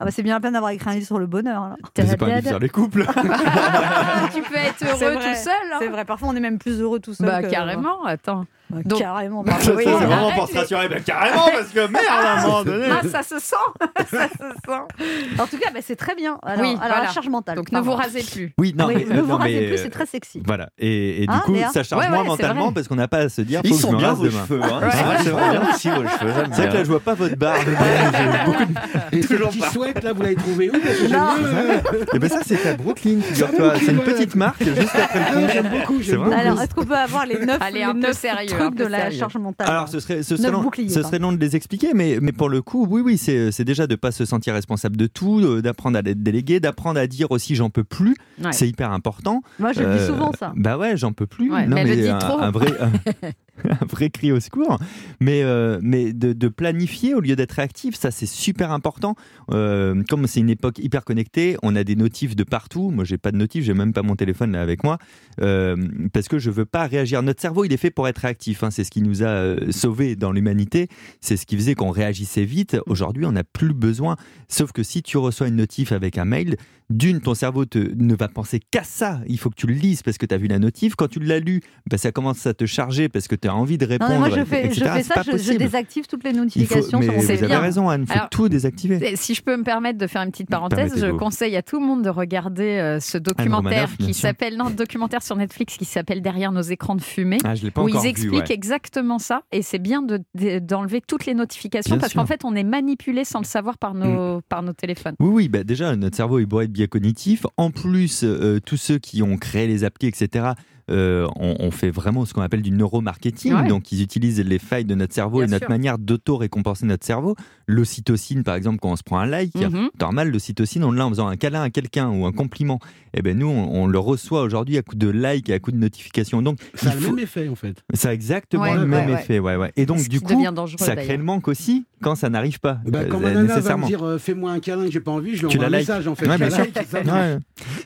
Speaker 3: Ah bah, c'est bien la peine d'avoir écrit un livre sur le bonheur.
Speaker 10: C'est pas un livre sur les couples.
Speaker 4: Ah, tu peux être heureux tout seul. hein.
Speaker 3: C'est vrai, parfois on est même plus heureux tout seul.
Speaker 4: Bah
Speaker 3: que-
Speaker 4: carrément, attends.
Speaker 3: Bah,
Speaker 4: Donc-
Speaker 3: carrément.
Speaker 10: Ça,
Speaker 3: bah,
Speaker 10: c'est
Speaker 3: oui.
Speaker 10: vraiment
Speaker 4: arrête,
Speaker 10: pour se rassurer. Bah, carrément, parce que merde, à un moment donné.
Speaker 4: Ah, ça se sent, ça se sent.
Speaker 3: En tout cas, bah, c'est très bien. Alors,
Speaker 4: Oui,
Speaker 3: alors
Speaker 4: voilà.
Speaker 3: la charge mentale.
Speaker 4: Donc ne
Speaker 3: pardon.
Speaker 4: vous rasez plus.
Speaker 10: Oui, non,
Speaker 3: Oui,
Speaker 10: mais,
Speaker 3: ne
Speaker 10: euh,
Speaker 3: vous
Speaker 10: non,
Speaker 3: rasez
Speaker 10: mais,
Speaker 3: plus,
Speaker 10: euh,
Speaker 3: c'est très sexy.
Speaker 10: Voilà. Et, et du
Speaker 3: Hein,
Speaker 10: coup, ça charge
Speaker 4: Ouais,
Speaker 10: moins
Speaker 4: ouais, c'est
Speaker 10: mentalement
Speaker 4: vrai.
Speaker 10: parce qu'on n'a pas à se dire.
Speaker 5: Ils sont bien vos cheveux. Hein. C'est vrai, c'est vraiment bien aussi vos cheveux.
Speaker 10: C'est vrai que là, je vois pas votre barbe.
Speaker 6: Et ce
Speaker 10: Toujours
Speaker 6: petit
Speaker 10: pas.
Speaker 6: sweat là, vous l'avez trouvé où
Speaker 3: Non.
Speaker 6: bien, euh,
Speaker 10: Et ben ça, c'est à Brooklyn, figure-toi. C'est une petite marque juste après le
Speaker 6: ah. J'aime beaucoup.
Speaker 10: C'est.
Speaker 3: Alors, est-ce qu'on peut avoir les neuf,
Speaker 4: Allez,
Speaker 3: les
Speaker 4: un peu sérieux,
Speaker 3: de la charge mentale
Speaker 10: Alors, ce serait, ce serait, long,
Speaker 3: boucliers,
Speaker 10: ce
Speaker 3: pardon.
Speaker 10: serait long de les expliquer, mais, mais pour le coup, oui, oui, c'est déjà de pas se sentir responsable de tout, euh, d'apprendre à être délégué, d'apprendre à dire aussi j'en peux plus.
Speaker 4: Ouais.
Speaker 10: C'est hyper important.
Speaker 3: Moi, je le dis
Speaker 10: Euh,
Speaker 3: souvent, ça.
Speaker 10: Bah ouais, j'en peux plus.
Speaker 4: Ouais, mais le dit
Speaker 10: un,
Speaker 4: trop.
Speaker 10: un vrai, un, un vrai cri au secours. Mais, euh, mais de, planifier au lieu d'être réactif, ça c'est super important. Euh, comme c'est une époque hyper connectée, on a des notifs de partout. Moi, j'ai pas de notifs, j'ai même pas mon téléphone là avec moi, euh, parce que je veux pas réagir. Notre cerveau, il est fait pour être réactif. hein. C'est ce qui nous a sauvés dans l'humanité. C'est ce qui faisait qu'on réagissait vite. Aujourd'hui, on n'a plus besoin. Sauf que si tu reçois une notif avec un mail, d'une, ton cerveau ne va penser qu'à ça. Il faut que tu le lises parce que tu as vu la notif. Quand tu l'as lu, bah, ça commence à te charger parce que tu as envie de
Speaker 3: Non,
Speaker 10: répondre.
Speaker 3: mais moi, je fais,
Speaker 10: etc.
Speaker 3: je fais ça, je, désactive toutes les
Speaker 10: Il faut,
Speaker 3: notifications
Speaker 10: mais
Speaker 3: sur mon
Speaker 10: vous avez raison, Anne. Il faut
Speaker 4: Alors,
Speaker 10: tout désactiver.
Speaker 4: Si je peux me permettre de faire une petite parenthèse, je conseille à tout le monde de regarder euh, ce documentaire
Speaker 10: Romanoff,
Speaker 4: qui s'appelle non, documentaire sur Netflix qui s'appelle Derrière nos écrans de fumée.
Speaker 10: Ah, je l'ai pas
Speaker 4: où ils
Speaker 10: vu,
Speaker 4: expliquent
Speaker 10: ouais.
Speaker 4: exactement ça et c'est bien de- de- d'enlever toutes les notifications
Speaker 10: Bien
Speaker 4: parce qu'en fait on est manipulé sans le savoir par nos, par nos téléphones.
Speaker 10: Oui, oui, bah déjà, notre cerveau est bourré de biais cognitifs. En plus, euh, tous ceux qui ont créé les applis, etc., on, on fait vraiment ce qu'on appelle du neuromarketing.
Speaker 4: Ouais.
Speaker 10: Donc, ils utilisent les failles de notre cerveau
Speaker 4: Bien
Speaker 10: et notre
Speaker 4: sûr.
Speaker 10: manière d'auto-récompenser notre cerveau. L'ocytocine, par exemple, quand on se prend un like,
Speaker 4: Mhm.
Speaker 10: normal, l'ocytocine, on l'a en faisant un câlin à quelqu'un ou un compliment. Et ben nous, on, on le reçoit aujourd'hui à coup de like et à coup de notification. Donc,
Speaker 6: Ça a le même effet en fait.
Speaker 10: ça a exactement
Speaker 4: Ouais,
Speaker 10: le même
Speaker 4: ouais,
Speaker 10: effet. Ouais, ouais. Et donc,
Speaker 4: Ce
Speaker 10: du coup, ça crée le manque aussi quand ça n'arrive pas.
Speaker 6: Bah,
Speaker 10: euh,
Speaker 6: quand ma nana va me
Speaker 10: nécessairement.
Speaker 6: dire euh, fais-moi un câlin que j'ai pas envie, je lui envoie un message en fait.
Speaker 10: Ouais,
Speaker 6: Je la
Speaker 10: bien sûr.
Speaker 6: like, ça-
Speaker 10: Ouais.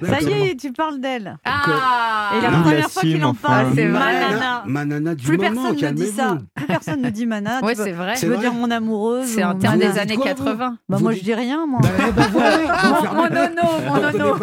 Speaker 3: Ça y est, tu parles d'elle.
Speaker 4: Ah
Speaker 3: Et la première fois qu'il en
Speaker 10: enfin.
Speaker 3: parle,
Speaker 4: c'est
Speaker 3: ma
Speaker 4: vrai.
Speaker 3: nana.
Speaker 6: Ma nana du
Speaker 3: Plus
Speaker 6: moment,
Speaker 3: personne ne dit ça. Plus personne ne dit mana.
Speaker 4: Ouais,
Speaker 3: tu veux-
Speaker 4: c'est vrai.
Speaker 3: Tu
Speaker 6: C'est
Speaker 3: veux
Speaker 6: vrai.
Speaker 3: dire mon amoureuse
Speaker 4: C'est un terme des années
Speaker 6: Quoi, vous
Speaker 4: 80.
Speaker 3: Bah, moi,
Speaker 6: dites-
Speaker 3: je dis rien, moi.
Speaker 6: Voilà, vous
Speaker 4: Mon, nono, mon nono.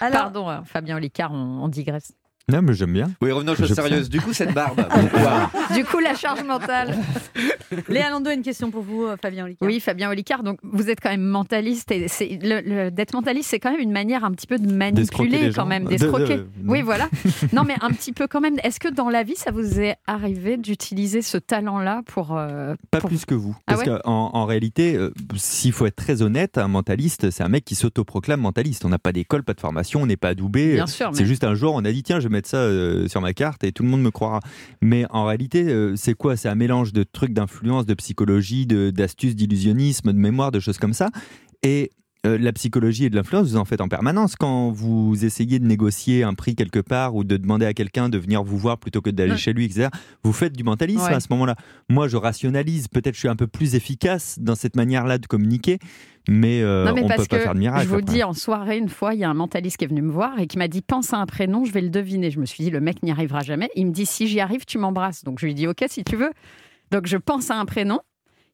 Speaker 4: Pardon, euh, Fabien Olicard, on digresse.
Speaker 10: Non, mais j'aime bien.
Speaker 5: Oui, revenons aux choses sérieuses. Du coup, cette barbe, pourquoi
Speaker 4: Du coup, la charge mentale.
Speaker 3: Léa Lando a une question pour vous, euh, Fabien Olicard.
Speaker 4: Oui, Fabien Olicard, donc vous êtes quand même mentaliste et c'est le- le- d'être mentaliste, c'est quand même une manière un petit peu de manipuler quand
Speaker 10: gens.
Speaker 4: même,
Speaker 10: De-
Speaker 4: d'escroquer. oui, voilà. Non, mais un petit peu quand même. Est-ce que dans la vie, ça vous est arrivé d'utiliser ce talent-là pour euh,
Speaker 10: Pas
Speaker 4: pour-
Speaker 10: plus que vous.
Speaker 4: Ah
Speaker 10: Parce
Speaker 4: ouais
Speaker 10: qu'en en réalité, euh, s'il faut être très honnête, un mentaliste, c'est un mec qui s'autoproclame mentaliste. On n'a pas d'école, pas de formation, on n'est pas adoubé.
Speaker 4: Bien sûr,
Speaker 10: C'est
Speaker 4: mais-
Speaker 10: juste un jour, on a dit tiens, je vais ça euh, sur ma carte et tout le monde me croira. Mais en réalité, euh, c'est quoi? C'est un mélange de trucs d'influence, de psychologie, d'astuces, d'illusionnisme, de mémoire, de choses comme ça. Et euh, la psychologie et de l'influence, vous en faites en permanence. Quand vous essayez de négocier un prix quelque part ou de demander à quelqu'un de venir vous voir plutôt que d'aller chez lui, etc., vous faites du mentalisme
Speaker 4: Ouais.
Speaker 10: à ce moment-là. Moi, je rationalise. Peut-être je suis un peu plus efficace dans cette manière-là de communiquer, mais, euh,
Speaker 4: non, mais
Speaker 10: on ne peut pas faire de miracle.
Speaker 4: je vous
Speaker 10: après.
Speaker 4: dis, en soirée, une fois, il y a un mentaliste qui est venu me voir et qui m'a dit pense à un prénom, je vais le deviner. Je me suis dit le mec n'y arrivera jamais. Il me dit si j'y arrive, tu m'embrasses. Donc je lui dis ok si tu veux. Donc je pense à un prénom.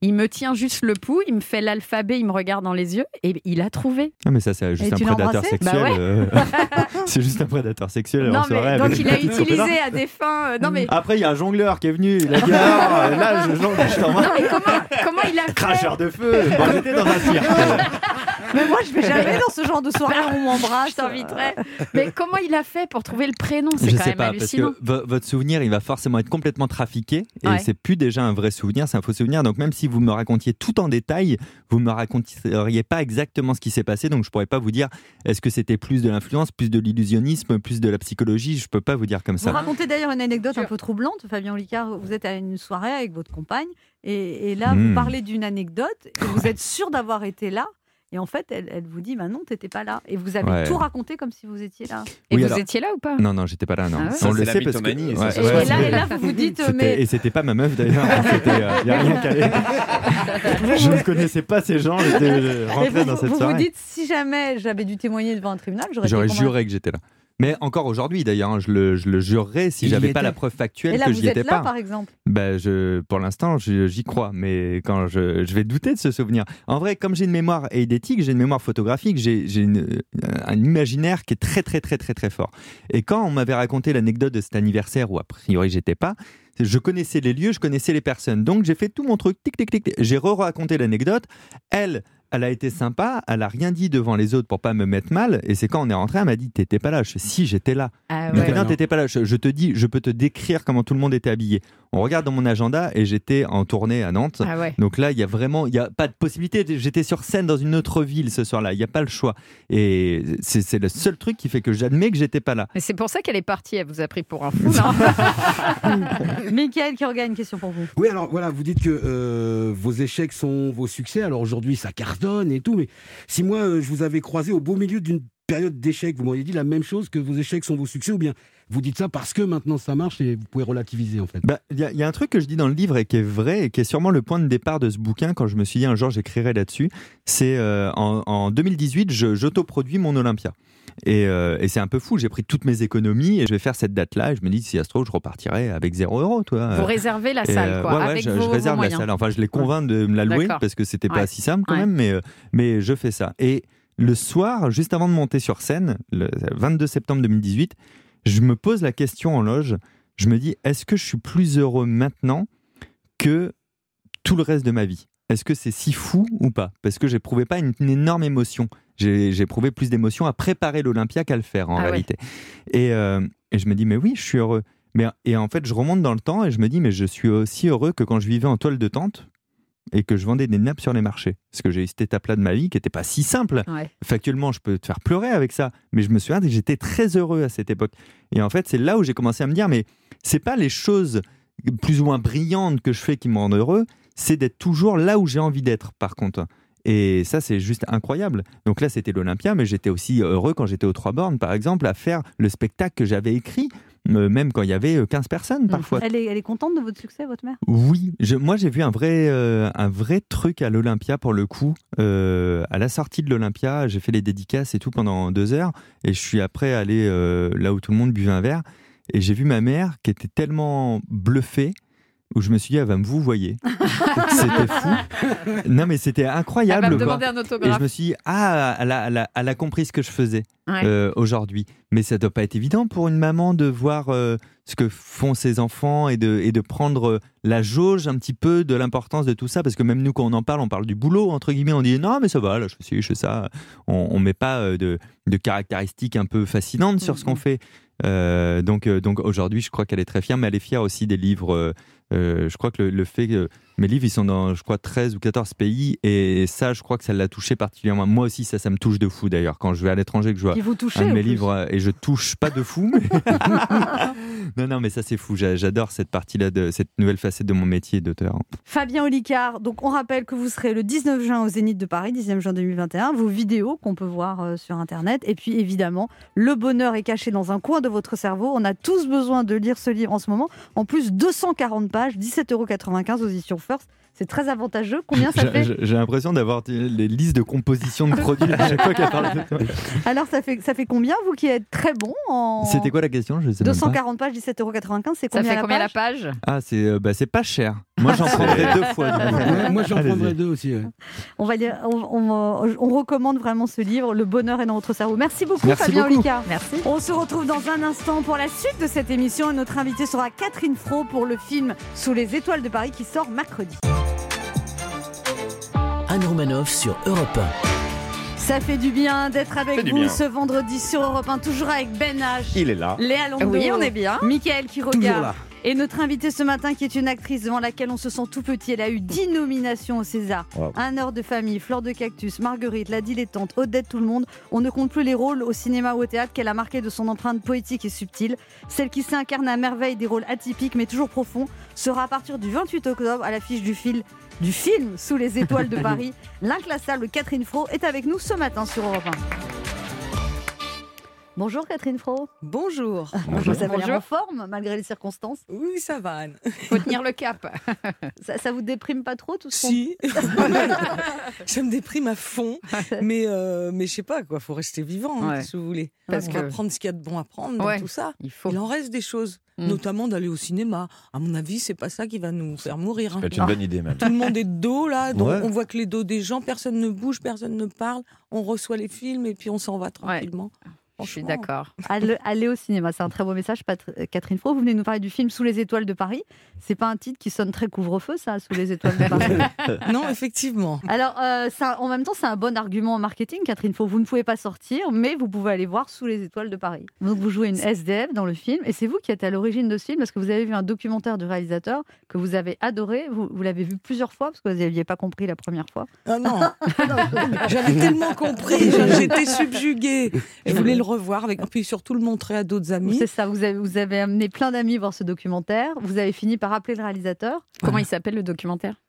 Speaker 4: Il me tient juste le pouls, il me fait l'alphabet, il me regarde dans les yeux et il a trouvé.
Speaker 10: Ah, mais ça, c'est juste
Speaker 3: Et
Speaker 10: un prédateur sexuel.
Speaker 4: Bah ouais.
Speaker 10: euh, c'est juste un prédateur sexuel.
Speaker 4: non mais donc il a utilisé à des fins. euh, non mais
Speaker 10: Après, il y a un jongleur qui est venu. Il a dit euh, là, je jongle, je
Speaker 4: mais comment comment il a fait
Speaker 10: Cracheur de feu. Bon, j'étais dans un cirque.
Speaker 3: Mais moi, je vais jamais dans ce genre de soirée où on m'embrasse.
Speaker 4: Je t'inviterai. Mais comment il a fait pour trouver le prénom C'est
Speaker 10: Je
Speaker 4: quand
Speaker 10: sais
Speaker 4: même
Speaker 10: pas, parce
Speaker 4: hallucinant.
Speaker 10: que vo- votre souvenir, il va forcément être complètement trafiqué et
Speaker 4: Ouais.
Speaker 10: c'est plus déjà un vrai souvenir, c'est un faux souvenir. Donc même si vous me racontiez tout en détail, vous me raconteriez pas exactement ce qui s'est passé. Donc je pourrais pas vous dire est-ce que c'était plus de l'influence, plus de l'illusionnisme, plus de la psychologie? Je peux pas vous dire comme
Speaker 3: Vous
Speaker 10: ça.
Speaker 3: racontez d'ailleurs une anecdote un peu troublante, Fabien Olicard. Vous êtes à une soirée avec votre compagne et, et là,
Speaker 10: Hmm.
Speaker 3: vous parlez d'une anecdote et vous êtes sûr d'avoir été là. Et en fait, elle, elle vous dit bah non, t'étais pas là. Et vous avez
Speaker 10: Ouais.
Speaker 3: tout raconté comme si vous étiez là.
Speaker 4: Et
Speaker 10: Oui,
Speaker 4: vous
Speaker 10: alors-
Speaker 4: étiez là ou pas?
Speaker 10: Non, non, j'étais pas là. Non.
Speaker 4: Ah ouais
Speaker 5: Ça,
Speaker 10: On le
Speaker 5: la
Speaker 10: sait parce que.
Speaker 5: et ça,
Speaker 10: Ouais,
Speaker 3: Et, là, et là, vous vous dites mais
Speaker 10: Et c'était pas ma meuf d'ailleurs. Il n'y a rien calé. Je ne connaissais pas ces gens. J'étais rentré
Speaker 3: vous,
Speaker 10: dans cette
Speaker 3: vous, vous
Speaker 10: soirée.
Speaker 3: dites si jamais j'avais dû témoigner devant un tribunal, j'aurais
Speaker 10: juré que j'étais là. Mais encore aujourd'hui, d'ailleurs, hein, je le, je le jurerais si j'avais pas
Speaker 6: était.
Speaker 10: la preuve factuelle
Speaker 3: Et là,
Speaker 10: que j'y étais
Speaker 3: là,
Speaker 10: pas.
Speaker 3: par exemple?
Speaker 10: Bah, je, pour l'instant, j'y crois, mais quand je, je vais douter de ce souvenir. En vrai, comme j'ai une mémoire eidétique, j'ai une mémoire photographique, j'ai euh, un imaginaire qui est très, très, très, très, très fort. Et quand on m'avait raconté l'anecdote de cet anniversaire où a priori j'étais pas, je connaissais les lieux, je connaissais les personnes. Donc j'ai fait tout mon truc, tic, tic, tic. tic. J'ai re-raconté l'anecdote. Elle, elle a été sympa, elle a rien dit devant les autres pour pas me mettre mal. Et c'est quand on est rentré, elle m'a dit T'étais pas là. Je Si, j'étais là.
Speaker 4: Ah
Speaker 10: Mais
Speaker 4: ouais.
Speaker 10: non,
Speaker 6: non.
Speaker 10: t'étais pas là. Je, je te dis, je peux te décrire comment tout le monde était habillé. On regarde dans mon agenda et j'étais en tournée à Nantes.
Speaker 4: Ah ouais.
Speaker 10: Donc là, il y a vraiment, il n'y a pas de possibilité. J'étais sur scène dans une autre ville ce soir-là. Il n'y a pas le choix. Et c'est le seul truc qui fait que j'admets que j'étais pas là.
Speaker 4: Mais c'est pour ça qu'elle est partie. Elle vous a pris pour un fou, non
Speaker 3: Michael qui regagne une question pour vous.
Speaker 6: Oui, alors voilà, vous dites que euh, vos échecs sont vos succès. Alors aujourd'hui, ça cartonne et tout, mais si moi, euh, je vous avais croisé au beau milieu d'une période d'échecs, vous m'auriez dit la même chose que vos échecs sont vos succès, ou bien vous dites ça parce que maintenant ça marche et vous pouvez relativiser en fait.
Speaker 10: Bah, Il y, a- il y a un truc que je dis dans le livre et qui est vrai et qui est sûrement le point de départ de ce bouquin quand je me suis dit un jour j'écrirai là-dessus. C'est euh, en, en 2018, je- j'autoproduis mon Olympia. Et, euh, et c'est un peu fou, j'ai pris toutes mes économies et je vais faire cette date-là et je me dis si ça se trouve je repartirai avec 0 euros. Toi.
Speaker 4: Vous réservez la
Speaker 10: Et,
Speaker 4: salle,
Speaker 10: euh,
Speaker 4: quoi,
Speaker 10: ouais, ouais,
Speaker 4: avec
Speaker 10: je,
Speaker 4: vos,
Speaker 10: je
Speaker 4: vos
Speaker 10: réserve la
Speaker 4: moyens.
Speaker 10: salle. Enfin, je les convainc de me la louer parce que c'était
Speaker 4: Ouais.
Speaker 10: pas si simple quand
Speaker 4: Ouais.
Speaker 10: même, mais, mais je fais ça. Et le soir, juste avant de monter sur scène, le 22 septembre 2018, je me pose la question en loge. Je me dis, est-ce que je suis plus heureux maintenant que tout le reste de ma vie? Est-ce que c'est si fou ou pas? Parce que j'éprouvais pas une, une énorme émotion. Éprouvé plus d'émotion à préparer l'Olympia qu'à le faire en
Speaker 4: Ah ouais.
Speaker 10: réalité. Et, euh, et je me dis, mais oui, je suis heureux. Mais, et en fait, je remonte dans le temps et je me dis, mais je suis aussi heureux que quand je vivais en toile de tente et que je vendais des nappes sur les marchés. Parce que j'ai eu cette étape-là de ma vie qui n'était pas si simple.
Speaker 4: Ouais.
Speaker 10: Factuellement, je peux te faire pleurer avec ça. Mais je me souviens que j'étais très heureux à cette époque. Et en fait, c'est là où j'ai commencé à me dire, mais c'est pas les choses plus ou moins brillantes que je fais qui me rendent heureux, c'est d'être toujours là où j'ai envie d'être, par contre. Et ça, c'est juste incroyable. Donc là, c'était l'Olympia, mais j'étais aussi heureux quand j'étais aux Trois Bornes, par exemple, à faire le spectacle que j'avais écrit, même quand il y avait euh, 15 personnes parfois.
Speaker 3: Elle est, elle est contente de votre succès, votre mère?
Speaker 10: Oui, je- moi j'ai vu un vrai, euh, un vrai truc à l'Olympia pour le coup. Euh, à la sortie de l'Olympia, j'ai fait les dédicaces et tout pendant deux heures, et je suis après allé euh, là où tout le monde buvait un verre, et j'ai vu ma mère qui était tellement bluffée où je me suis dit, elle va me vous voyez. c'était fou. Non mais c'était
Speaker 4: Elle
Speaker 10: incroyable.
Speaker 4: va me demander un
Speaker 10: Et
Speaker 4: autographe.
Speaker 10: je me suis dit, ah, elle a, elle a- elle a compris ce que je faisais
Speaker 4: Ouais.
Speaker 10: euh, aujourd'hui. Mais ça doit pas être évident pour une maman de voir euh, ce que font ses enfants et de, et de prendre euh, la jauge un petit peu de l'importance de tout ça. Parce que même nous, quand on en parle, on parle du boulot, entre guillemets. On dit non, mais ça va, là, je fais ci, je fais ça. On, on met pas de, de caractéristiques un peu fascinantes sur ce qu'on fait. Euh, donc, donc aujourd'hui, je crois qu'elle est très fière, mais elle est fière aussi des livres. Euh, euh, je crois que le, le fait que mes livres, ils sont dans, je crois, 13 ou 14 pays, et ça, je crois que ça l'a touché particulièrement. Moi aussi, ça, ça me touche de fou d'ailleurs. Quand je vais à l'étranger, que je vois
Speaker 3: Qui vous touchez
Speaker 10: un de mes livres, euh, et je touche pas de fou, mais, Non, non, mais ça c'est fou. J'a- J'adore cette partie-là, de cette nouvelle facette de mon métier d'auteur.
Speaker 3: Fabien Olicard, donc on rappelle que vous serez le 19 juin au Zénith de Paris, 10e juin 2021, vos vidéos qu'on peut voir euh, sur Internet, et puis évidemment, le bonheur est caché dans un coin de votre cerveau. On a tous besoin de lire ce livre en ce moment. En plus, 240 pages, 17,95 euros aux éditions First. C'est très avantageux. Combien ça
Speaker 10: J'ai-
Speaker 3: fait
Speaker 10: J'ai l'impression d'avoir des- les listes de composition de produits à chaque fois qu'elle parle de toi.
Speaker 3: Alors ça fait, ça fait combien, vous qui êtes très bon en...
Speaker 10: C'était quoi la question? Je sais même pas.
Speaker 3: 240 pages, 17,95 euros, c'est
Speaker 4: Ça
Speaker 3: combien
Speaker 4: fait
Speaker 3: la
Speaker 4: combien la
Speaker 3: page?
Speaker 4: page?
Speaker 10: Ah, c'est euh, bah, c'est pas cher. Moi, j'en prendrais deux fois.
Speaker 6: moi, j'en prendrais deux aussi. ouais.
Speaker 3: on, va lire- on, on- on recommande vraiment ce livre, Le bonheur est dans votre cerveau. Merci beaucoup
Speaker 10: Merci
Speaker 3: Fabien
Speaker 10: beaucoup.
Speaker 3: Olicard.
Speaker 4: Merci.
Speaker 3: On se retrouve dans un instant pour la suite de cette émission et notre invitée sera Catherine Fro pour le film Sous les étoiles de Paris qui sort mercredi.
Speaker 2: Anne Romanoff sur Europe
Speaker 3: Ça fait du bien d'être avec vous
Speaker 5: bien.
Speaker 3: ce vendredi sur Europe 1, toujours avec Ben H,
Speaker 5: Il est là.
Speaker 3: Léa Londo,
Speaker 4: Oui, on est bien.
Speaker 3: Mickaël qui
Speaker 6: Toujours
Speaker 3: regarde.
Speaker 6: là.
Speaker 3: Et notre invitée ce matin, qui est une actrice devant laquelle on se sent tout petit, elle a eu 10 nominations au César.
Speaker 5: Wow.
Speaker 3: Un heure de famille, Fleur de Cactus, Marguerite, La Dilettante, Odette, tout le monde. On ne compte plus les rôles au cinéma ou au théâtre qu'elle a marqué de son empreinte poétique et subtile. Celle qui s'incarne à merveille des rôles atypiques mais toujours profonds sera à partir du 28 octobre à l'affiche du, fil- du film Sous les étoiles de Paris. L'inclassable Catherine Fro est avec nous ce matin sur Europe 1. Bonjour Catherine Fro.
Speaker 11: Bonjour.
Speaker 3: Bonjour. Ça va
Speaker 4: Bonjour.
Speaker 3: en forme malgré les circonstances.
Speaker 11: Oui, ça va, Anne.
Speaker 4: Faut tenir le cap.
Speaker 3: Ça, ça vous déprime pas trop tout qu'on-
Speaker 11: Si. ça me déprime à fond. Mais, euh, mais je sais pas, quoi. faut rester vivant, hein, si vous voulez.
Speaker 4: Parce
Speaker 11: On va
Speaker 4: que-
Speaker 11: prendre ce qu'il y a de bon à prendre dans
Speaker 4: Ouais.
Speaker 11: tout ça.
Speaker 4: Il faut.
Speaker 11: Il en reste des choses,
Speaker 4: Mm.
Speaker 11: notamment d'aller au cinéma. À mon avis, c'est pas ça qui va nous faire mourir. hein.
Speaker 5: C'est une bonne idée, même.
Speaker 11: Tout le monde est de dos là, donc
Speaker 5: Ouais.
Speaker 11: on voit que les dos des gens, personne ne bouge, personne ne parle. On reçoit les films et puis on s'en va tranquillement.
Speaker 4: Je suis d'accord.
Speaker 3: Aller, aller au cinéma, c'est un très beau message, euh, Catherine Fro. Vous venez nous parler du film Sous les étoiles de Paris. C'est pas un titre qui sonne très couvre-feu, ça, Sous les étoiles de Paris.
Speaker 11: Non, effectivement.
Speaker 3: Alors, euh, ça, en même temps, c'est un bon argument en marketing, Catherine Fro. Vous ne pouvez pas sortir, mais vous pouvez aller voir Sous les étoiles de Paris. Donc, vous jouez une SDF dans le film, et c'est vous qui êtes à l'origine de ce film, parce que vous avez vu un documentaire du réalisateur que vous avez adoré. Vous, vous l'avez vu plusieurs fois, parce que vous n'aviez pas compris la première fois.
Speaker 11: Ah non, j'avais tellement compris, j'étais subjuguée. Je voulais le revoir, avec, puis surtout le montrer à d'autres amis.
Speaker 3: C'est ça, vous avez, vous avez amené plein d'amis voir ce documentaire. Vous avez fini par appeler le réalisateur.
Speaker 4: Comment il s'appelle le documentaire?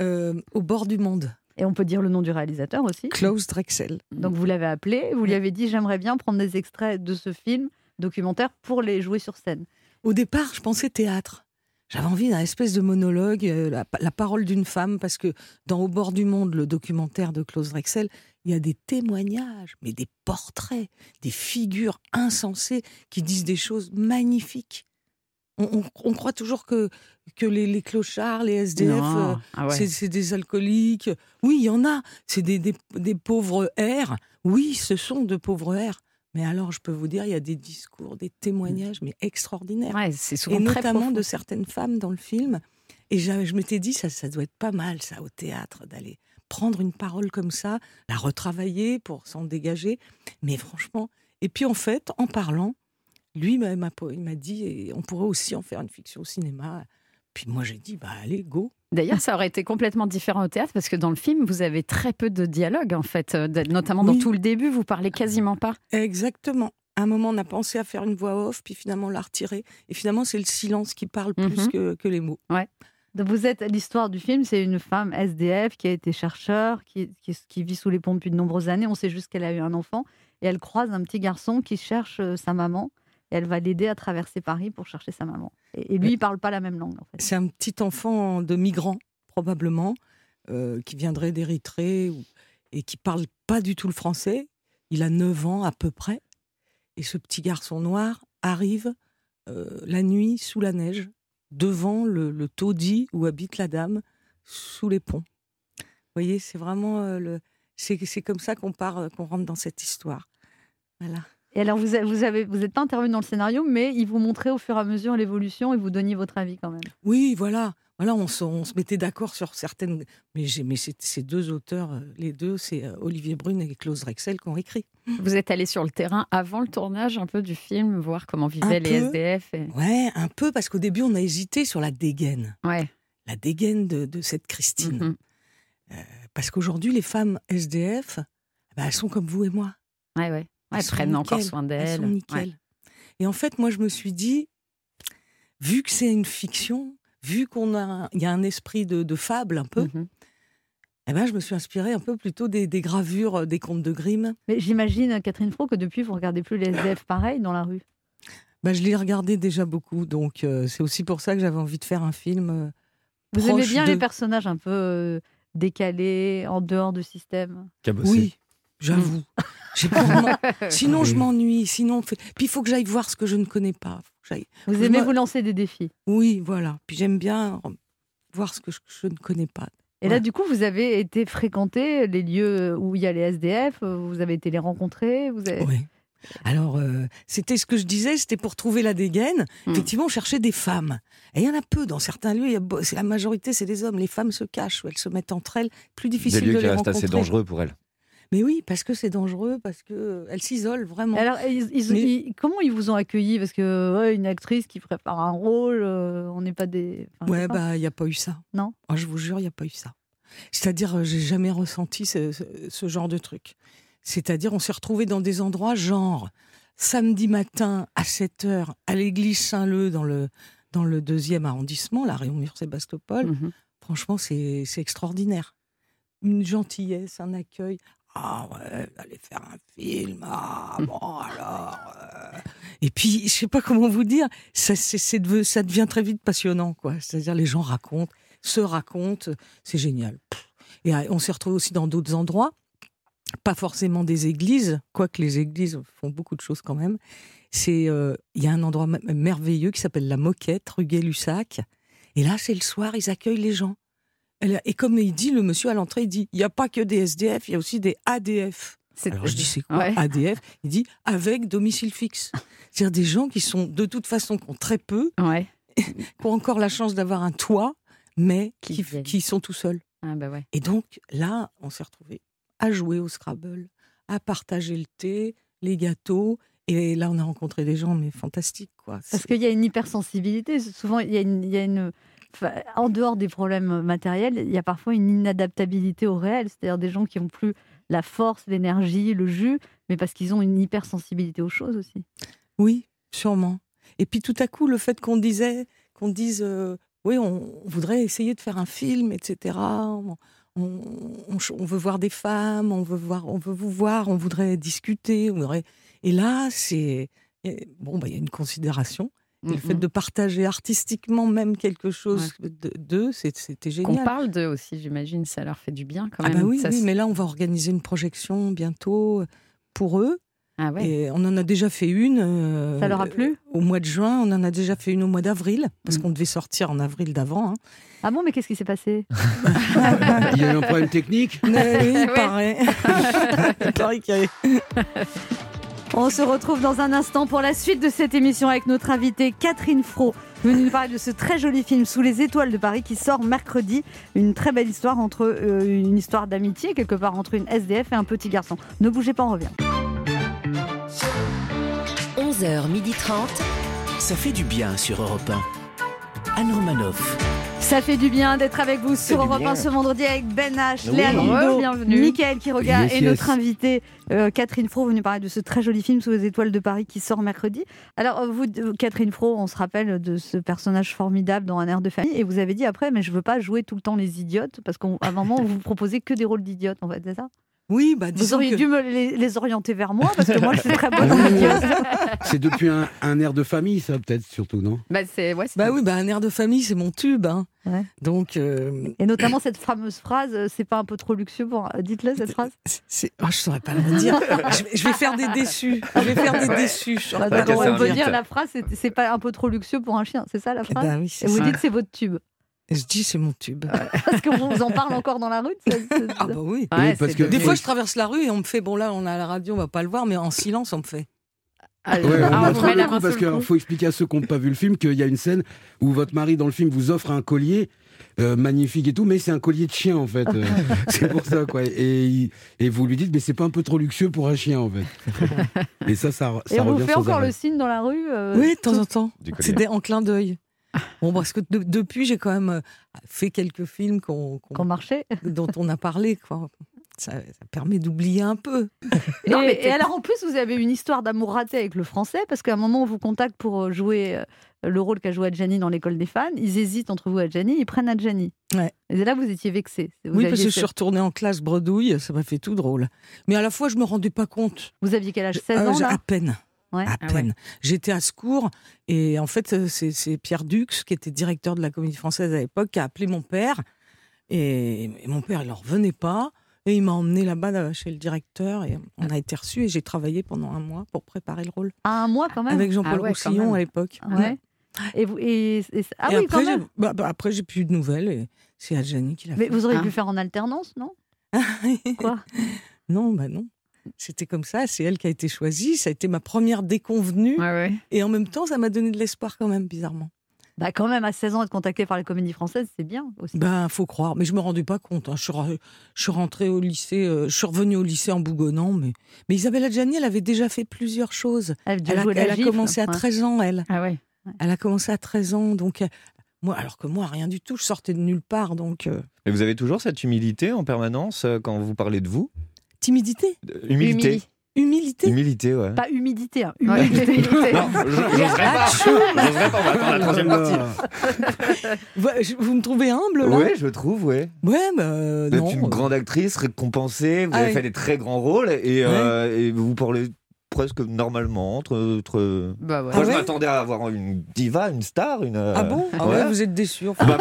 Speaker 11: Euh, au bord du monde.
Speaker 3: Et on peut dire le nom du réalisateur aussi.
Speaker 11: Klaus Drexel.
Speaker 3: Donc vous l'avez appelé, vous lui avez dit j'aimerais bien prendre des extraits de ce film documentaire pour les jouer sur scène.
Speaker 11: Au départ, je pensais théâtre. J'avais envie d'un espèce de monologue, euh, la, la parole d'une femme, parce que dans Au bord du monde, le documentaire de Klaus Drexel, il y a des témoignages, mais des portraits, des figures insensées qui disent des choses magnifiques. On, on- on croit toujours que, que les, les clochards, les SDF, euh,
Speaker 4: Ah ouais.
Speaker 11: c'est des alcooliques. Oui, il y en a. C'est des, des, des pauvres airs. Oui, ce sont de pauvres airs. Mais alors, je peux vous dire, il y a des discours, des témoignages, mais extraordinaires.
Speaker 4: Ouais, c'est souvent
Speaker 11: Et
Speaker 4: très
Speaker 11: notamment
Speaker 4: profond.
Speaker 11: de certaines femmes dans le film. Et j'a- je m'étais dit, ça, ça doit être pas mal, ça, au théâtre, d'aller prendre une parole comme ça, la retravailler pour s'en dégager. Mais franchement, et puis en fait, en parlant, lui m'a dit, et on pourrait aussi en faire une fiction au cinéma. Puis moi, j'ai dit, bah allez, go.
Speaker 4: D'ailleurs, ça aurait été complètement différent au théâtre parce que dans le film, vous avez très peu de dialogue en fait, euh, notamment dans
Speaker 11: Oui.
Speaker 4: tout le début, vous parlez quasiment pas.
Speaker 11: Exactement. À un moment, on a pensé à faire une voix off, puis finalement, on l'a retirée. Et finalement, c'est le silence qui parle plus
Speaker 4: Mhm.
Speaker 11: que, que les mots.
Speaker 3: Donc vous êtes l'histoire du film, c'est une femme SDF qui a été chercheur, qui, qui, qui vit sous les ponts depuis de nombreuses années. On sait juste qu'elle a eu un enfant et elle croise un petit garçon qui cherche euh, sa maman. Et elle va l'aider à traverser Paris pour chercher sa maman. Et, et lui, il parle pas la même langue en fait.
Speaker 11: C'est un petit enfant de migrant, probablement, euh, qui viendrait d'Érythrée et qui parle pas du tout le français. Il a 9 ans à peu près. Et ce petit garçon noir arrive euh, la nuit sous la neige, devant le, taudis où habite la dame, sous les ponts. Vous voyez, c'est vraiment euh, le. C'est c'est comme ça qu'on part, euh, qu'on rentre dans cette histoire. Voilà.
Speaker 3: Et alors vous n'êtes vous avez, vous êtes pas intervenu dans le scénario, mais il vous montrait au fur et à mesure l'évolution et vous donniez votre avis quand même.
Speaker 11: Oui, voilà. Voilà, on se, on se mettait d'accord sur certaines. Mais, j'ai- mais c'est- ces deux auteurs, euh, les deux, c'est euh, Olivier Brune et Klaus Rexel qui ont écrit.
Speaker 4: Vous êtes allé sur le terrain avant le tournage un peu du film, voir comment vivaient
Speaker 11: Un
Speaker 4: les
Speaker 11: peu.
Speaker 4: SDF. Et...
Speaker 11: Ouais, un peu, parce qu'au début, on a hésité sur la dégaine.
Speaker 4: Ouais.
Speaker 11: La dégaine de, de cette Christine.
Speaker 4: Mhm.
Speaker 11: Parce qu'aujourd'hui, les femmes SDF, bah, elles sont comme vous et moi.
Speaker 4: Ouais, ouais. Ouais,
Speaker 11: Elles
Speaker 4: elles prennent encore soin
Speaker 11: Elles
Speaker 4: d'elles.
Speaker 11: sont nickel. Et en fait, moi, je me suis dit, vu que c'est une fiction, vu qu'on a, un- il y a un esprit de, de fable un peu,
Speaker 3: Mhm.
Speaker 11: eh ben, je me suis inspirée un peu plutôt des, des gravures euh, des contes de Grimm.
Speaker 3: Mais j'imagine, Catherine Fro, que depuis, vous regardez plus les SDF pareil dans la rue.
Speaker 11: Ben, je l'ai regardé déjà beaucoup, donc euh, c'est aussi pour ça que j'avais envie de faire un film. euh,
Speaker 3: Vous aimez bien
Speaker 11: de-
Speaker 3: les personnages un peu euh, décalés, en dehors du système?
Speaker 11: Oui, j'avoue. Pas vraiment- Sinon, je m'ennuie. Sinon, fait- puis il faut que j'aille voir ce que je ne connais pas. Faut que j'aille-
Speaker 3: Vous aimez
Speaker 11: me-
Speaker 3: vous lancer des défis.
Speaker 11: Oui, voilà. Puis j'aime bien voir ce que je, je ne connais pas.
Speaker 3: Et là, du coup, vous avez été fréquenter les lieux où il y a les SDF, euh, vous avez été les rencontrer, vous avez...
Speaker 11: Oui. Alors, euh, c'était ce que je disais, c'était pour trouver la dégaine.
Speaker 3: Hmm.
Speaker 11: Effectivement, on cherchait des femmes. Et il y en a peu dans certains lieux. c'est la majorité, c'est des hommes. Les femmes se cachent ou elles se mettent entre elles. Plus
Speaker 5: Des
Speaker 11: difficile
Speaker 5: lieux
Speaker 11: de
Speaker 5: qui
Speaker 11: les
Speaker 5: restent
Speaker 11: rencontrer.
Speaker 5: assez dangereux pour elle.
Speaker 11: Mais oui, parce que c'est dangereux, parce que euh, s'isolent vraiment.
Speaker 3: Alors, ils- ils-
Speaker 11: Mais-
Speaker 3: ils- comment ils vous ont accueilli Parce que ouais, une actrice qui prépare un rôle, euh, on n'est pas des. enfin,
Speaker 11: Ouais, bah, il n'y a pas eu ça.
Speaker 3: Non?
Speaker 11: Ah, Je vous jure, il n'y a pas eu ça. C'est-à-dire, euh, j'ai jamais ressenti ce, ce- ce genre de truc. C'est-à-dire, on s'est retrouvés dans des endroits genre samedi matin à 7 h à l'église Saint-Leu dans le, dans le deuxième arrondissement, la Réaumur-Sébastopol.
Speaker 3: Mhm.
Speaker 11: Franchement, c'est extraordinaire. Une gentillesse, un accueil. Ah ouais, vous allez faire un film. Ah bon, alors. euh. Et puis, je sais pas comment vous dire, ça, ça devient très vite passionnant, quoi. C'est-à-dire, les gens racontent, se racontent, c'est génial. Et euh, on s'est retrouvés aussi dans d'autres endroits, pas forcément des églises, quoique les églises font beaucoup de choses quand même. C'est, euh, il y a un endroit merveilleux qui s'appelle la Moquette, rue Gay-Lussac. Et là, c'est le soir, ils accueillent les gens. Et comme il dit, le monsieur à l'entrée, il dit, il n'y a pas que des SDF, il y a aussi des ADF. Alors je dis, c'est quoi
Speaker 3: Ouais.
Speaker 11: ADF Il dit, avec domicile fixe. C'est-à-dire des gens qui sont, de toute façon, qui ont très peu,
Speaker 3: Ouais.
Speaker 11: qui ont encore la chance d'avoir un toit, mais
Speaker 3: Qui
Speaker 11: qui,
Speaker 3: viennent.
Speaker 11: qui sont tout seuls.
Speaker 3: Ah bah ouais.
Speaker 11: Et donc, là, on s'est retrouvés à jouer au Scrabble, à partager le thé, les gâteaux. Et là, on a rencontré des gens, mais fantastiques, quoi.
Speaker 3: Parce qu'il y a une hypersensibilité. Souvent, il y a une. il y a une- enfin, en dehors des problèmes matériels, il y a parfois une inadaptabilité au réel. C'est-à-dire des gens qui n'ont plus la force, l'énergie, le jus, mais parce qu'ils ont une hypersensibilité aux choses aussi.
Speaker 11: Oui, sûrement. Et puis tout à coup, le fait qu'on disait, qu'on dise, euh, oui, on, voudrait essayer de faire un film, etc. On, veut voir des femmes, on veut voir, on veut vous voir, on voudrait discuter. on voudrait- Et là, c'est bon, bah, il y a une considération. Et le fait de partager artistiquement même quelque chose de- d'eux, c'était génial.
Speaker 4: parle d'eux aussi, j'imagine, ça leur fait du bien quand
Speaker 11: Ah
Speaker 4: même.
Speaker 11: bah oui,
Speaker 4: Ça
Speaker 11: oui,
Speaker 4: se-
Speaker 11: mais là, on va organiser une projection bientôt pour eux.
Speaker 4: Ah ouais.
Speaker 11: Et on en a déjà fait une. euh,
Speaker 3: Ça leur a plu?
Speaker 11: Au mois de juin, on en a déjà fait une au mois d'avril, parce qu'on devait sortir en avril d'avant. hein.
Speaker 3: Ah bon, mais qu'est-ce qui s'est passé?
Speaker 6: Il y a eu un problème technique?
Speaker 11: Mais oui, il
Speaker 3: Ouais.
Speaker 11: paraît. il paraît qu'il y avait-
Speaker 3: On se retrouve dans un instant pour la suite de cette émission avec notre invitée Catherine Fro, venue nous parler de ce très joli film Sous les étoiles de Paris qui sort mercredi. Une très belle histoire entre euh, une histoire d'amitié quelque part entre une SDF et un petit garçon. Ne bougez pas, on revient.
Speaker 2: 11h30. Ça fait du bien sur Europe 1. Anne Romanoff.
Speaker 3: Ça fait du bien d'être avec vous sur Europe 1
Speaker 2: bien.
Speaker 3: ce vendredi avec Ben H,
Speaker 2: Oui.
Speaker 3: Léa
Speaker 4: Bienvenue.
Speaker 3: Michael Quiroga
Speaker 6: Yes,
Speaker 3: et
Speaker 6: yes.
Speaker 3: notre invitée euh, Catherine Fro venue parler de ce très joli film Sous les étoiles de Paris qui sort mercredi. Alors euh, vous, euh, Catherine Fro, on se rappelle de ce personnage formidable dans Un air de famille et vous avez dit après mais je veux pas jouer tout le temps les idiotes parce qu'à un moment vous proposez que des rôles d'idiotes en fait, c'est ça?
Speaker 11: Oui, bah
Speaker 3: Vous auriez
Speaker 11: que-
Speaker 3: dû me les, les orienter vers moi parce que moi je suis très bonne.
Speaker 6: C'est depuis un, un air de famille, ça, peut-être, surtout, non?
Speaker 4: Bah, c'est, ouais, c'est-
Speaker 11: Bah oui, bah un air de famille, c'est mon tube. hein.
Speaker 3: Ouais.
Speaker 11: Donc, euh,
Speaker 3: Et notamment cette fameuse phrase, euh, c'est pas un peu trop luxueux pour... Dites-le cette phrase?
Speaker 11: c'est... oh, je saurais pas le dire. je, vais, je vais faire des déçus. Je vais faire des déçus. je saurais
Speaker 3: Bah, on peut
Speaker 11: dire?
Speaker 3: dire la phrase, c'est c'est pas un peu trop luxueux pour un chien, c'est ça la
Speaker 11: Eh
Speaker 3: phrase?
Speaker 11: ben oui, c'est
Speaker 3: Et vous
Speaker 11: ça.
Speaker 3: dites c'est votre tube.
Speaker 11: Et je dis c'est mon tube.
Speaker 3: Parce qu'on vous en parle encore dans la rue
Speaker 11: Ah bah oui.
Speaker 6: Oui, Ouais, parce c'est que-
Speaker 11: Des fois, je traverse la rue et on me fait bon là, on a la radio, on va pas le voir, mais en silence, on me fait.
Speaker 6: Ouais, on
Speaker 11: Ah,
Speaker 6: a
Speaker 11: on
Speaker 6: trouvé
Speaker 11: met
Speaker 6: le
Speaker 11: la
Speaker 6: coup parce qu'il faut expliquer à ceux qui n'ont pas vu le film qu'il y a une scène où votre mari dans le film vous offre un collier euh, magnifique et tout, mais c'est un collier de chien en fait. Euh, c'est pour ça quoi. Et, et vous lui dites mais c'est pas un peu trop luxueux pour un chien en fait. Et ça, ça, ça
Speaker 3: Et on vous
Speaker 6: revient
Speaker 3: fait
Speaker 6: sans
Speaker 3: encore
Speaker 6: arrêt.
Speaker 3: le signe dans la rue euh,
Speaker 11: Oui, de temps
Speaker 3: tout-
Speaker 11: en temps. C'est des- en clin d'œil. Bon, parce que de- depuis, j'ai quand même euh, fait quelques films qu'on, qu'on-
Speaker 3: marchait.
Speaker 11: dont on a parlé. Quoi. Ça, ça permet d'oublier un peu.
Speaker 3: Et, et alors en plus, vous avez une histoire d'amour ratée avec le français, parce qu'à un moment, on vous contacte pour euh, jouer euh, le rôle qu'a joué Adjani dans l'école des fans. Ils hésitent entre vous et Adjani, ils prennent Adjani.
Speaker 11: Ouais.
Speaker 3: Et là, vous étiez vexé.
Speaker 11: Oui, parce que je suis retournée en classe bredouille, ça m'a fait tout drôle. Mais à la fois, je me rendais pas compte.
Speaker 3: Vous aviez quel âge? 16
Speaker 11: Ah,
Speaker 3: ans là?
Speaker 11: À peine.
Speaker 3: Ouais.
Speaker 11: À
Speaker 3: Ah
Speaker 11: peine.
Speaker 3: ouais.
Speaker 11: J'étais à secours et en fait, euh, c'est Pierre Dux, qui était directeur de la Comédie Française à l'époque, qui a appelé mon père. Et, et mon père, il n'en revenait pas. Et il m'a emmené là-bas là, chez le directeur et on a été reçus et j'ai travaillé pendant un mois pour préparer le rôle.
Speaker 3: À un mois quand même
Speaker 11: Avec Jean-Paul
Speaker 3: Ah ouais, quand
Speaker 11: Roussillon à l'époque.
Speaker 3: Ouais. Et vous, et, et- ah
Speaker 11: et
Speaker 3: oui,
Speaker 11: après,
Speaker 3: quand
Speaker 11: j'ai-
Speaker 3: même.
Speaker 11: bah, bah, après, j'ai plus eu de nouvelles et c'est Adjani qui l'a
Speaker 3: Mais
Speaker 11: fait.
Speaker 3: vous auriez
Speaker 11: Hein
Speaker 3: pu faire en alternance, non? Quoi?
Speaker 11: Non, bah non. C'était comme ça, c'est elle qui a été choisie, ça a été ma première déconvenue. Et en même temps, ça m'a donné de l'espoir quand même, bizarrement.
Speaker 3: Bah quand même, à 16 ans, être contacté par les comédies françaises, c'est bien aussi.
Speaker 11: Ben, faut croire, mais je me rendais pas compte. hein. Je, suis, re- je suis rentrée au lycée, euh, je suis revenue au lycée en bougonnant, mais, mais Isabelle Adjani, elle avait déjà fait plusieurs choses.
Speaker 3: Elle,
Speaker 11: Elle a, commencé à
Speaker 3: ouais.
Speaker 11: 13 ans, elle.
Speaker 4: Ah ouais.
Speaker 11: Elle a commencé à 13 ans, donc euh, moi, alors que moi, rien du tout, je sortais de nulle part, donc euh,
Speaker 5: Et vous avez toujours cette humilité en permanence euh, quand vous parlez de vous?
Speaker 11: Timidité,
Speaker 5: Euh, Humilité.
Speaker 3: Humili-
Speaker 11: humilité.
Speaker 5: Humilité, ouais.
Speaker 3: Pas humidité, hein,
Speaker 4: Ouais.
Speaker 3: humilité.
Speaker 5: Non, je- j'oserais pas. J'oserais pas, on va attendre la troisième partie.
Speaker 11: Vous, je- vous me trouvez humble là?
Speaker 5: Ouais, je trouve, ouais.
Speaker 11: Ouais, bah, euh,
Speaker 5: Vous
Speaker 11: non.
Speaker 5: êtes une grande actrice, récompensée, vous
Speaker 11: Ah
Speaker 5: avez
Speaker 11: oui.
Speaker 5: fait des très grands rôles et, euh, et vous parlez presque normalement entre. entre...
Speaker 4: Bah ouais.
Speaker 5: Moi,
Speaker 11: Ah
Speaker 5: je
Speaker 11: ouais
Speaker 5: m'attendais à avoir une diva, une star, une. euh,
Speaker 11: Ah bon? Ah ouais, vous êtes déçus. enfin.
Speaker 5: Bah,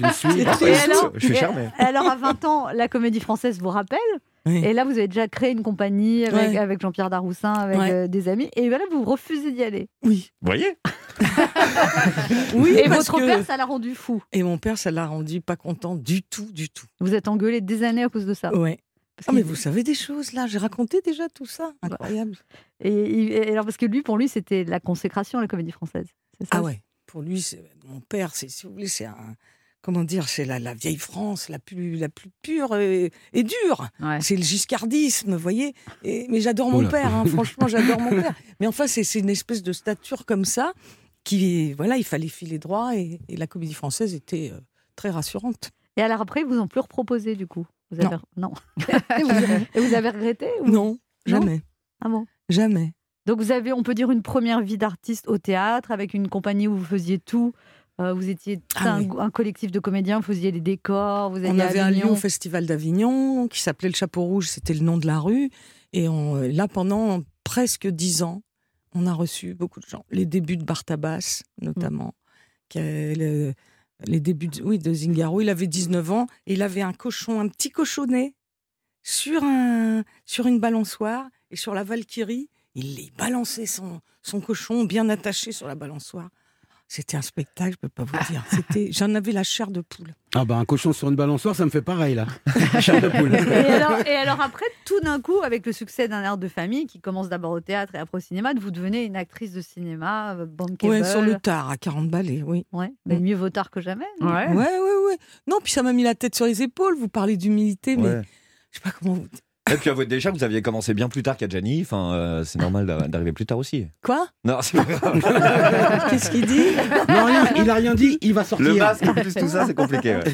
Speaker 6: une suite.
Speaker 5: Ah, je suis
Speaker 3: et-
Speaker 5: charmé.
Speaker 3: alors, à 20 ans, la comédie française vous rappelle?
Speaker 11: Oui.
Speaker 3: Et là, vous avez déjà créé une compagnie avec,
Speaker 11: Ouais.
Speaker 3: avec Jean-Pierre Daroussin, avec
Speaker 11: Ouais.
Speaker 3: euh, des amis. Et voilà, vous refusez d'y aller.
Speaker 11: Oui.
Speaker 5: Vous voyez
Speaker 11: Oui,
Speaker 3: et votre
Speaker 11: que-
Speaker 3: père, ça l'a rendu fou.
Speaker 11: Et mon père, ça l'a rendu pas content du tout, du tout.
Speaker 3: Vous êtes engueulé des années à cause de ça.
Speaker 11: Ouais.
Speaker 3: Parce
Speaker 11: Ah, mais vous savez des choses là, j'ai raconté déjà tout ça. Incroyable.
Speaker 3: Et, et- et alors, parce que lui, pour lui, c'était la consécration, la comédie française. Ça?
Speaker 11: Ah ouais. Pour lui, mon père, c'est si vous voulez, c'est un comment dire, c'est la, la vieille France, la plus la plus pure et, et dure.
Speaker 4: Ouais.
Speaker 11: C'est le giscardisme, vous voyez. Et, mais j'adore mon
Speaker 6: Oula.
Speaker 11: père, hein, franchement, j'adore mon père. Mais enfin, c'est c'est une espèce de stature comme ça qui, voilà, il fallait filer droit et, et la comédie française était euh, très rassurante.
Speaker 3: Et alors après, ils vous ont plus reproposé du coup? Vous
Speaker 11: Non.
Speaker 3: avez... non. et, vous, et vous avez regretté ou-
Speaker 11: Non, jamais,
Speaker 3: Ah bon?
Speaker 11: Jamais.
Speaker 3: Donc vous avez, on peut dire, une première vie d'artiste au théâtre avec une compagnie où vous faisiez tout. Euh, vous étiez
Speaker 11: Ah
Speaker 3: un,
Speaker 11: oui.
Speaker 3: un collectif de comédiens, vous faisiez les décors, vous
Speaker 11: On
Speaker 3: à
Speaker 11: avait un lieu au Festival d'Avignon qui s'appelait le Chapeau Rouge, c'était le nom de la rue. Et on, euh, là, pendant presque dix ans, on a reçu beaucoup de gens. Les débuts de Bartabas, notamment. qui a le- les débuts de, oui, de Zingaro. Il avait 19 ans et il avait un cochon, un petit cochonnet sur, un, sur une balançoire. Et sur la Valkyrie, il, il balançait son, son cochon bien attaché sur la balançoire. C'était un spectacle, je peux pas vous dire. C'était, j'en avais la chair de poule.
Speaker 6: Ah bah un cochon sur une balançoire, ça me fait pareil là. Chair de poule.
Speaker 3: Et alors, et alors après, tout d'un coup, avec le succès d'un air de famille qui commence d'abord au théâtre et après au cinéma, vous devenez une actrice de cinéma, euh, bankable.
Speaker 11: Ouais, sur le tard, à 40 balais, oui.
Speaker 3: Ouais, mais mieux vaut tard que jamais. non
Speaker 4: Ouais.
Speaker 11: Ouais, ouais, ouais. Non, puis ça m'a mis la tête sur les épaules. Vous parlez d'humilité, mais je sais pas comment vous.
Speaker 5: Et puis avouez déjà que vous aviez commencé bien plus tard qu'Adjani, enfin, euh, c'est normal d'a- d'arriver plus tard aussi.
Speaker 11: Quoi?
Speaker 5: Non, c'est pas grave.
Speaker 11: Qu'est-ce qu'il dit?
Speaker 6: Non, rien, il a rien dit, il va sortir.
Speaker 5: Le masque plus tout ça, c'est compliqué. ouais.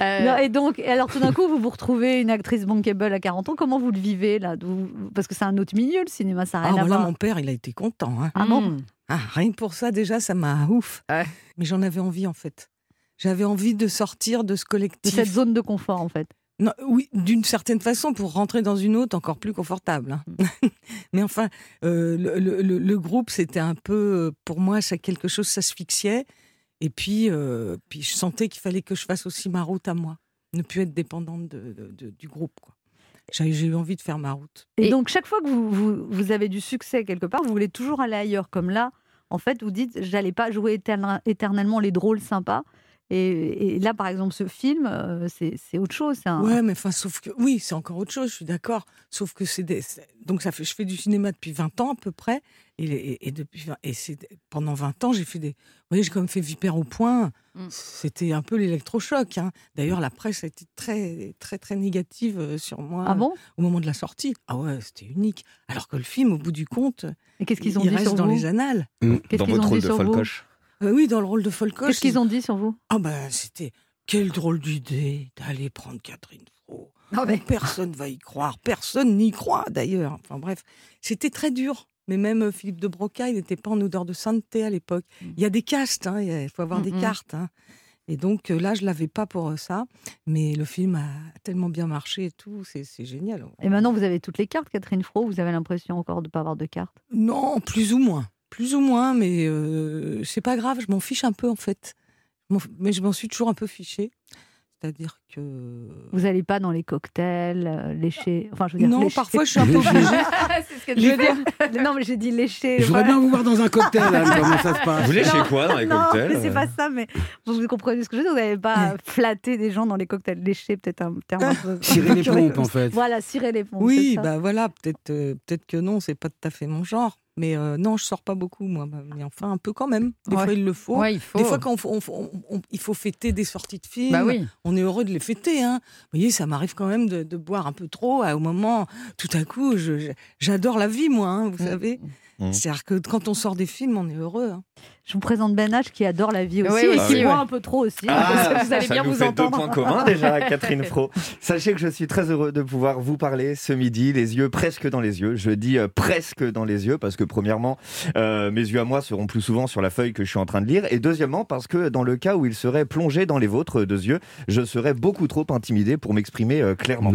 Speaker 4: Euh,
Speaker 3: Non, et donc, alors tout d'un coup, vous vous retrouvez une actrice bankable à 40 ans. Comment vous le vivez là? Parce que c'est un autre milieu, le cinéma, ça n'a
Speaker 11: Ah,
Speaker 3: rien à
Speaker 11: voilà,
Speaker 3: voir.
Speaker 11: mon père, il a été content. hein.
Speaker 3: Ah bon
Speaker 4: hmm.
Speaker 11: Ah, rien que pour ça, déjà, ça m'a ouf.
Speaker 4: Ouais.
Speaker 11: Mais j'en avais envie, en fait. J'avais envie de sortir de ce
Speaker 3: De
Speaker 11: collectif.
Speaker 3: cette zone de confort, en fait.
Speaker 11: Non, oui, d'une certaine façon, pour rentrer dans une autre encore plus confortable. hein. Mais enfin, euh, le, le- le- le groupe, c'était un peu, pour moi, ça quelque chose s'asphyxiait. Et puis, euh, puis je sentais qu'il fallait que je fasse aussi ma route à moi, ne plus être dépendante de- de- de- du groupe. quoi. J'ai j'ai eu envie de faire ma route.
Speaker 3: Et, donc, chaque fois que vous, vous, vous avez du succès quelque part, vous voulez toujours aller ailleurs. Comme là, en fait, vous dites, j'allais pas jouer éterne- éternellement les drôles sympas. Et, et là, par exemple, ce film, euh, c'est autre chose. un-
Speaker 11: Ouais, mais enfin, sauf que oui, c'est encore autre chose, je suis d'accord. Sauf que c'est des... donc ça fait, je fais du cinéma depuis 20 ans à peu près, et, et, et depuis 20 et c'est pendant 20 ans j'ai fait des, vous voyez, j'ai quand même fait Vipère au point.
Speaker 4: Mm.
Speaker 11: C'était un peu l'électrochoc. hein. D'ailleurs, la presse a été très, très, très négative euh, sur moi
Speaker 3: Ah bon?
Speaker 11: au moment de la sortie. Ah ouais, c'était unique. Alors que le film, au bout du compte,
Speaker 3: Et qu'est-ce qu'ils ont
Speaker 11: il
Speaker 3: dit
Speaker 11: reste
Speaker 3: sur
Speaker 11: dans
Speaker 3: vous?
Speaker 11: les annales.
Speaker 3: Qu'est-ce
Speaker 5: Dans
Speaker 3: qu'ils
Speaker 5: votre
Speaker 3: ont
Speaker 5: rôle
Speaker 3: dit
Speaker 5: de Folcoche.
Speaker 11: Euh, oui, dans le rôle de Folcoche.
Speaker 3: Qu'est-ce qu'ils ont dit sur vous?
Speaker 11: Ah ben, c'était quelle drôle d'idée d'aller prendre Catherine Fro.
Speaker 3: Ah
Speaker 11: Mais personne va y croire, personne n'y croit d'ailleurs. Enfin bref, c'était très dur. Mais même euh, Philippe de Broca, il n'était pas en odeur de sainteté à l'époque. Il y a des castes, hein, il faut avoir des
Speaker 3: Mm, mm.
Speaker 11: cartes. hein. Et donc euh, là, je l'avais pas pour ça. Mais le film a tellement bien marché et tout, c'est c'est génial.
Speaker 3: Et maintenant, vous avez toutes les cartes, Catherine Fro. Vous avez l'impression encore de ne pas avoir de cartes?
Speaker 11: Non, plus ou moins. Plus ou moins, mais euh, c'est pas grave, je m'en fiche un peu en fait. Mais je m'en suis toujours un peu fichée. C'est-à-dire que.
Speaker 3: Vous n'allez pas dans les cocktails, euh, léchés. Enfin, je veux dire,
Speaker 11: Non, parfois, je suis un peu obligée.
Speaker 3: c'est ce que je veux dire. Non, mais j'ai dit léché.
Speaker 6: Je voudrais bien vous voir dans un cocktail, Anne, comment ça se passe
Speaker 5: Vous léchez
Speaker 3: Non,
Speaker 5: quoi dans les
Speaker 3: non,
Speaker 5: cocktails
Speaker 3: mais c'est pas ça, mais vous comprenez ce que je veux dire. Vous n'avez pas flatté des gens dans les cocktails léchés, peut-être un terme un peu.
Speaker 6: Cirer les pompes, en fait.
Speaker 3: Voilà, cirer les pompes.
Speaker 11: Oui, bah voilà, peut-être euh, peut-être que non, c'est pas tout à fait mon genre. Mais euh, non, je sors pas beaucoup, moi. Bah, Mais enfin, un peu quand même. Des
Speaker 4: Ouais.
Speaker 11: fois, il le faut.
Speaker 4: Ouais, il faut.
Speaker 11: Des fois, quand on, on on- il faut fêter des sorties de films,
Speaker 4: Bah oui.
Speaker 11: on est heureux de les fêter. Hein. Vous voyez, ça m'arrive quand même de, de boire un peu trop. à- Au moment, tout à coup, j'adore la vie, moi, hein, vous savez.
Speaker 5: Mm.
Speaker 11: C'est-à-dire que quand on sort des films, on est heureux. hein.
Speaker 3: Je vous présente Ben H qui adore la vie aussi
Speaker 4: Oui,
Speaker 3: et
Speaker 4: aussi,
Speaker 3: qui boit
Speaker 4: ouais.
Speaker 3: un peu trop aussi.
Speaker 5: Ah,
Speaker 3: vous allez
Speaker 5: ça
Speaker 3: bien
Speaker 5: nous
Speaker 3: vous
Speaker 5: fait
Speaker 3: entendre.
Speaker 5: deux points communs déjà, Catherine Fro. Sachez que je suis très heureux de pouvoir vous parler ce midi, les yeux presque dans les yeux. Je dis euh, presque dans les yeux parce que premièrement, euh, mes yeux à moi seront plus souvent sur la feuille que je suis en train de lire, et deuxièmement parce que dans le cas où ils seraient plongés dans les vôtres deux yeux, je serais beaucoup trop intimidé pour m'exprimer euh, clairement.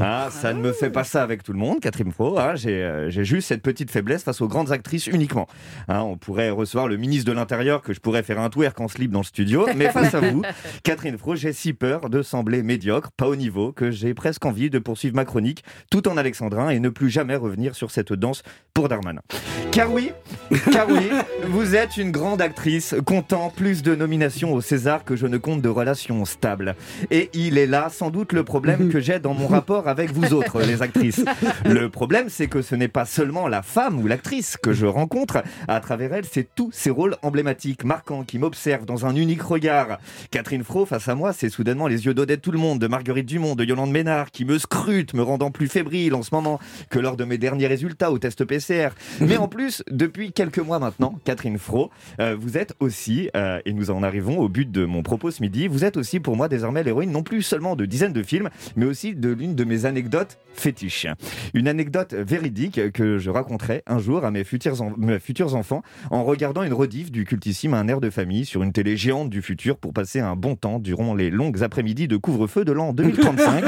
Speaker 5: Ah, ça ne me fait pas ça avec tout le monde, Catherine Fro. hein. J'ai euh, j'ai juste cette petite faiblesse face aux grandes actrices uniquement. Hein, on pourrait recevoir le ministre de l'Intérieur que je pourrais faire un twerk en slip dans le studio, mais face à vous, Catherine Fro, j'ai si peur de sembler médiocre, pas au niveau, que j'ai presque envie de poursuivre ma chronique tout en alexandrin et ne plus jamais revenir sur cette danse pour Darmanin. Car oui, car oui, vous êtes une grande actrice, comptant plus de nominations au César que je ne compte de relations stables. Et il est là sans doute le problème que j'ai dans mon rapport avec vous autres, les actrices. Le problème, c'est que ce n'est pas seulement la femme ou l'actrice que je rencontre. À travers elle, c'est tous ces rôles emblématiques, marquants, qui m'observent dans un unique regard. Catherine Fro, face à moi, c'est soudainement les yeux d'Odette Tout-le-Monde, de Marguerite Dumont, de Yolande Ménard, qui me scrutent, me rendant plus fébrile en ce moment que lors de mes derniers résultats au test PCR. Mais en plus, depuis quelques mois maintenant, Catherine Fro, euh, vous êtes aussi, euh, et nous en arrivons au but de mon propos ce midi, vous êtes aussi pour moi désormais l'héroïne non plus seulement de dizaines de films, mais aussi de l'une de mes anecdotes fétiches. Une anecdote véridique que je raconterai un jour à mes futurs, mes futurs enfants en regardant une rediff du cultissime Un air de famille sur une télé géante du futur pour passer un bon temps durant les longues après-midi de couvre-feu de l'an 2035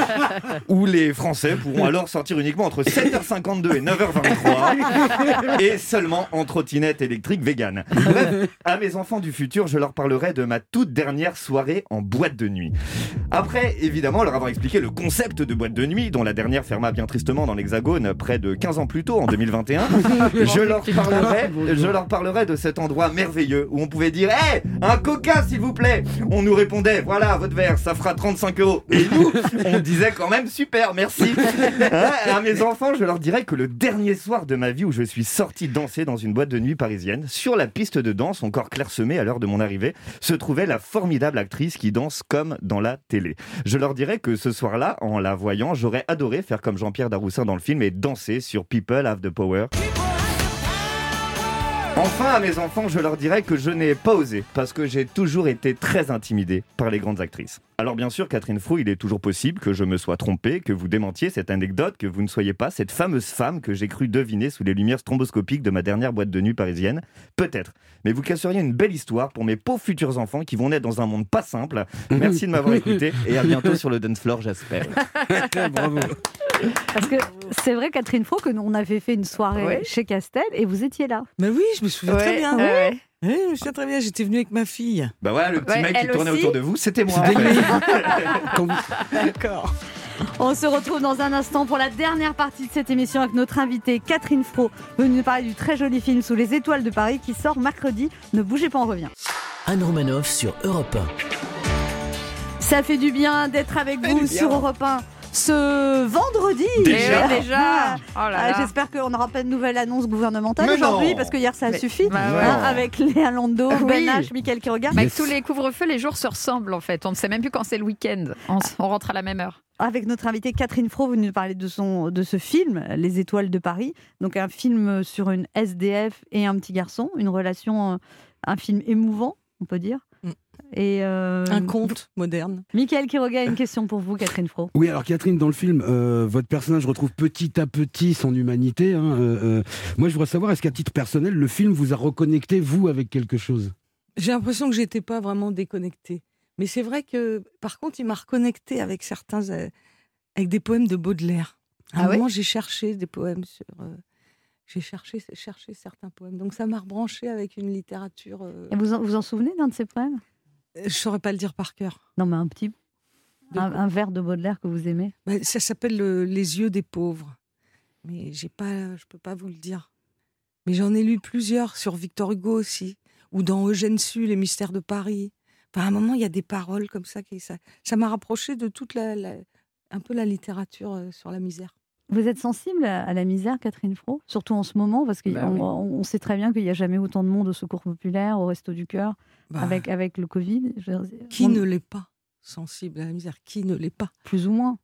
Speaker 5: où les Français pourront alors sortir uniquement entre 7h52 et 9h23 et seulement en trottinette électrique vegan. Bref, à mes enfants du futur, je leur parlerai de ma toute dernière soirée en boîte de nuit. Après, évidemment, leur avoir expliqué le concept de boîte de nuit, dont la dernière ferma bien tristement dans l'Hexagone près de 15 ans plus tôt, en 2021, je leur parlerai, je leur parlerai de cet endroit merveilleux où on pouvait dire Hé, un coca s'il vous plaît On nous répondait Voilà, votre verre, ça fera 35 euros. Et nous, on disait quand même Super, merci. Hein, à mes enfants, je leur dirais que le dernier soir de ma vie où je suis sorti danser dans une boîte de nuit parisienne, sur la piste de danse, encore clairsemée à l'heure de mon arrivée, se trouvait la formidable actrice qui danse comme dans la télé. Je leur dirais que ce soir-là, en la voyant, j'aurais adoré faire comme Jean-Pierre Daroussin dans le film et danser sur People Have the Power. Enfin, à mes enfants, je leur dirais que je n'ai pas osé, parce que j'ai toujours été très intimidé par les grandes actrices. Alors bien sûr, Catherine Frou, il est toujours possible que je me sois trompé, que vous démentiez cette anecdote, que vous ne soyez pas cette fameuse femme que j'ai cru deviner sous les lumières stromboscopiques de ma dernière boîte de nuit parisienne. Peut-être. Mais vous casseriez une belle histoire pour mes pauvres futurs enfants qui vont naître dans un monde pas simple. Merci de m'avoir écouté et à bientôt sur le dance floor, j'espère.
Speaker 6: Bravo.
Speaker 3: Parce que c'est vrai, Catherine Fro, que nous, on avait fait une soirée
Speaker 11: Ouais.
Speaker 3: chez Castel et vous étiez là.
Speaker 11: Mais oui, je me souviens
Speaker 4: Ouais,
Speaker 11: très bien.
Speaker 4: ouais, ouais.
Speaker 11: Oui, je me souviens très bien. J'étais venue avec ma fille.
Speaker 5: Bah voilà, le petit
Speaker 4: Ouais,
Speaker 5: mec qui tournait
Speaker 4: aussi
Speaker 5: autour de vous, c'était moi.
Speaker 11: D'accord.
Speaker 3: On se retrouve dans un instant pour la dernière partie de cette émission avec notre invitée Catherine Fro, venue nous parler du très joli film Sous les étoiles de Paris qui sort mercredi. Ne bougez pas, on revient.
Speaker 2: Anne Romanoff sur Europe
Speaker 3: Ça fait du bien d'être avec vous sur Europe 1 ce vendredi.
Speaker 5: Déjà
Speaker 3: Eh
Speaker 4: Déjà. Oh là
Speaker 3: Ah,
Speaker 4: là.
Speaker 3: J'espère qu'on n'aura pas de nouvelle annonce gouvernementale aujourd'hui parce que hier ça a
Speaker 4: Mais-
Speaker 3: suffi
Speaker 4: Bah
Speaker 3: hein,
Speaker 4: ouais.
Speaker 3: avec Léa Lando,
Speaker 4: Oui.
Speaker 3: Ben H, Mickaël qui regarde.
Speaker 4: Avec tous les couvre-feux, les jours se ressemblent en fait. On ne sait même plus quand c'est le week-end. On, on rentre à la même heure.
Speaker 3: Avec notre invitée Catherine Fro, vous nous parlez de, son, de ce film, Les Étoiles de Paris. Donc un film sur une SDF et un petit garçon, une relation, euh, un film émouvant. on peut dire. Et euh,
Speaker 11: Un conte moderne.
Speaker 3: Michael Quiroga a une question pour vous, Catherine Fro.
Speaker 6: Oui, alors Catherine, dans le film, euh, votre personnage retrouve petit à petit son humanité. hein, euh, euh. Moi, je voudrais savoir, est-ce qu'à titre personnel, le film vous a reconnecté, vous, avec quelque chose?
Speaker 11: J'ai l'impression que j'étais pas vraiment déconnectée. Mais c'est vrai que, par contre, il m'a reconnecté avec certains, euh, avec des poèmes de Baudelaire. À un
Speaker 3: Ah ouais?
Speaker 11: moment, j'ai cherché des poèmes sur. euh, j'ai cherché, cherché certains poèmes. Donc ça m'a rebranché avec une littérature. euh,
Speaker 3: Et vous en, vous en souvenez d'un de ces poèmes?
Speaker 11: Je saurais pas le dire par cœur.
Speaker 3: Non, mais un petit. Un, un vers de Baudelaire que vous aimez
Speaker 11: Bah, ça s'appelle le- Les yeux des pauvres. Mais j'ai pas, je peux pas vous le dire. Mais j'en ai lu plusieurs sur Victor Hugo aussi, ou dans Eugène Sue, Les mystères de Paris. Enfin, à un moment, il y a des paroles comme ça qui ça, m'a rapproché de toute la, la- un peu la littérature euh, sur la misère.
Speaker 3: Vous êtes sensible à, la misère, Catherine Fro? Surtout en ce moment, parce qu'on
Speaker 11: Bah oui.
Speaker 3: on sait très bien qu'il n'y a jamais autant de monde au secours populaire, au Resto du Cœur,
Speaker 11: Bah,
Speaker 3: avec, avec le Covid. Dire,
Speaker 11: Qui
Speaker 3: on-
Speaker 11: ne l'est pas sensible à la misère? Qui ne l'est pas?
Speaker 3: Plus ou moins.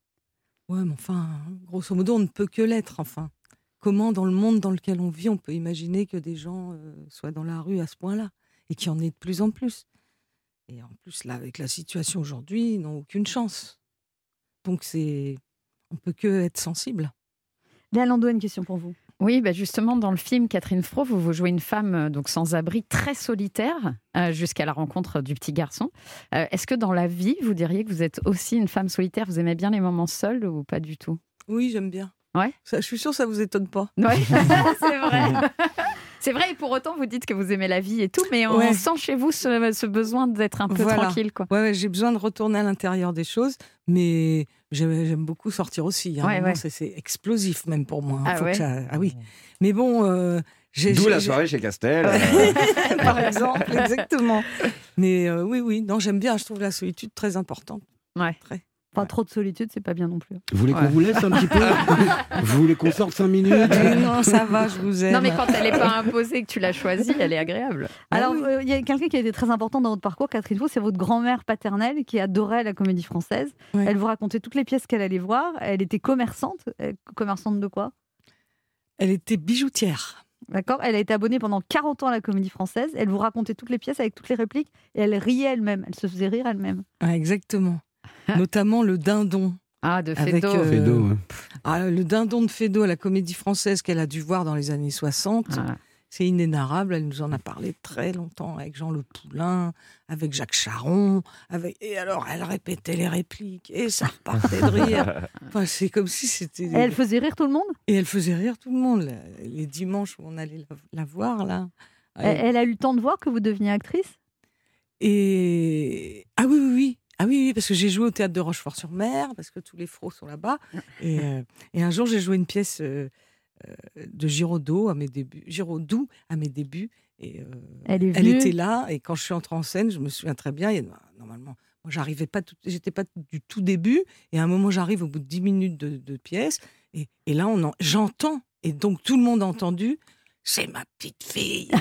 Speaker 11: Ouais, mais enfin, grosso modo, on ne peut que l'être. Enfin, comment dans le monde dans lequel on vit, on peut imaginer que des gens euh, soient dans la rue à ce point-là et qu'il y en ait de plus en plus? Et en plus, là, avec la situation aujourd'hui, ils n'ont aucune chance. Donc, c'est, on peut que être sensible.
Speaker 3: Léa Landau une question pour vous.
Speaker 4: Oui, bah justement, dans le film Catherine Fro, vous, vous jouez une femme euh, donc sans abri, très solitaire, euh, jusqu'à la rencontre du petit garçon. Euh, Est-ce que dans la vie, vous diriez que vous êtes aussi une femme solitaire? Vous aimez bien les moments seuls ou pas du tout?
Speaker 11: Oui, j'aime bien.
Speaker 4: Ouais.
Speaker 11: Ça, je suis sûre que ça vous étonne pas.
Speaker 4: Ouais, c'est vrai. C'est vrai, et pour autant, vous dites que vous aimez la vie et tout, mais on
Speaker 11: Ouais.
Speaker 4: sent chez vous ce, ce besoin d'être un peu
Speaker 11: Voilà.
Speaker 4: tranquille. Quoi.
Speaker 11: Ouais, ouais, j'ai besoin de retourner à l'intérieur des choses, mais j'aime j'aime beaucoup sortir aussi.
Speaker 4: Ouais.
Speaker 11: c'est- C'est explosif même pour moi. hein.
Speaker 4: Ah
Speaker 11: Faut que
Speaker 4: ouais
Speaker 11: ça- ah oui. Mais bon, euh, j'ai-
Speaker 5: D'où
Speaker 11: j'ai-
Speaker 5: la
Speaker 11: j'ai-
Speaker 5: soirée chez Castel.
Speaker 11: par exemple, exactement. Mais euh, oui, oui, non, j'aime bien. Je trouve la solitude très importante.
Speaker 4: Ouais.
Speaker 11: Très.
Speaker 3: Enfin, trop de solitude, c'est pas bien non plus.
Speaker 6: Vous voulez qu'on
Speaker 4: Ouais.
Speaker 6: vous laisse un petit peu Vous voulez qu'on sorte 5 minutes
Speaker 11: Mais non, ça va, je vous aime.
Speaker 4: Non, mais quand elle n'est pas imposée que tu l'as choisie, elle est agréable.
Speaker 3: Alors,
Speaker 11: oui.
Speaker 3: euh, il y a quelqu'un qui a été très important dans votre parcours, Catherine c'est votre grand-mère paternelle qui adorait la comédie française.
Speaker 11: Ouais.
Speaker 3: Elle vous racontait toutes les pièces qu'elle allait voir. Elle était commerçante. Commerçante de quoi?
Speaker 11: Elle était bijoutière.
Speaker 3: D'accord Elle a été abonnée pendant 40 ans à la comédie française. Elle vous racontait toutes les pièces avec toutes les répliques et elle riait elle-même. Elle se faisait rire elle-même.
Speaker 11: Ouais, exactement. Notamment le dindon.
Speaker 4: Ah, de
Speaker 11: Avec,
Speaker 4: Fédo.
Speaker 11: euh,
Speaker 6: Fédo, ouais.
Speaker 11: Ah, le dindon de Fédo à la comédie française qu'elle a dû voir dans les années 60.
Speaker 4: Ah.
Speaker 11: C'est inénarrable. Elle nous en a parlé très longtemps avec Jean Le Poulain, avec Jacques Charon. Avec... Et alors, elle répétait les répliques et ça repartait de rire. Enfin, c'est comme si c'était.
Speaker 3: Elle faisait rire tout le monde?
Speaker 11: Et elle faisait rire tout le monde. Les- Les dimanches où on allait la, la voir, là.
Speaker 3: elle, elle a eu le temps de voir que vous deveniez actrice?
Speaker 11: Et. Ah oui, oui, oui. Ah oui, oui, parce que j'ai joué au théâtre de Rochefort-sur-Mer, parce que tous les fros sont là-bas. Et, euh, et un jour, j'ai joué une pièce euh, euh, de Giraudot à mes débuts. Giraudot à mes débuts. Et, euh,
Speaker 3: Elle est
Speaker 11: elle était là. Et quand je suis entrée en scène, je me souviens très bien. il y a- normalement, moi, j'arrivais pas, tout- j'étais pas du tout début. Et à un moment, j'arrive au bout de 10 minutes de, de pièce. Et, et là, on en- j'entends. Et donc, tout le monde a entendu. C'est ma petite fille.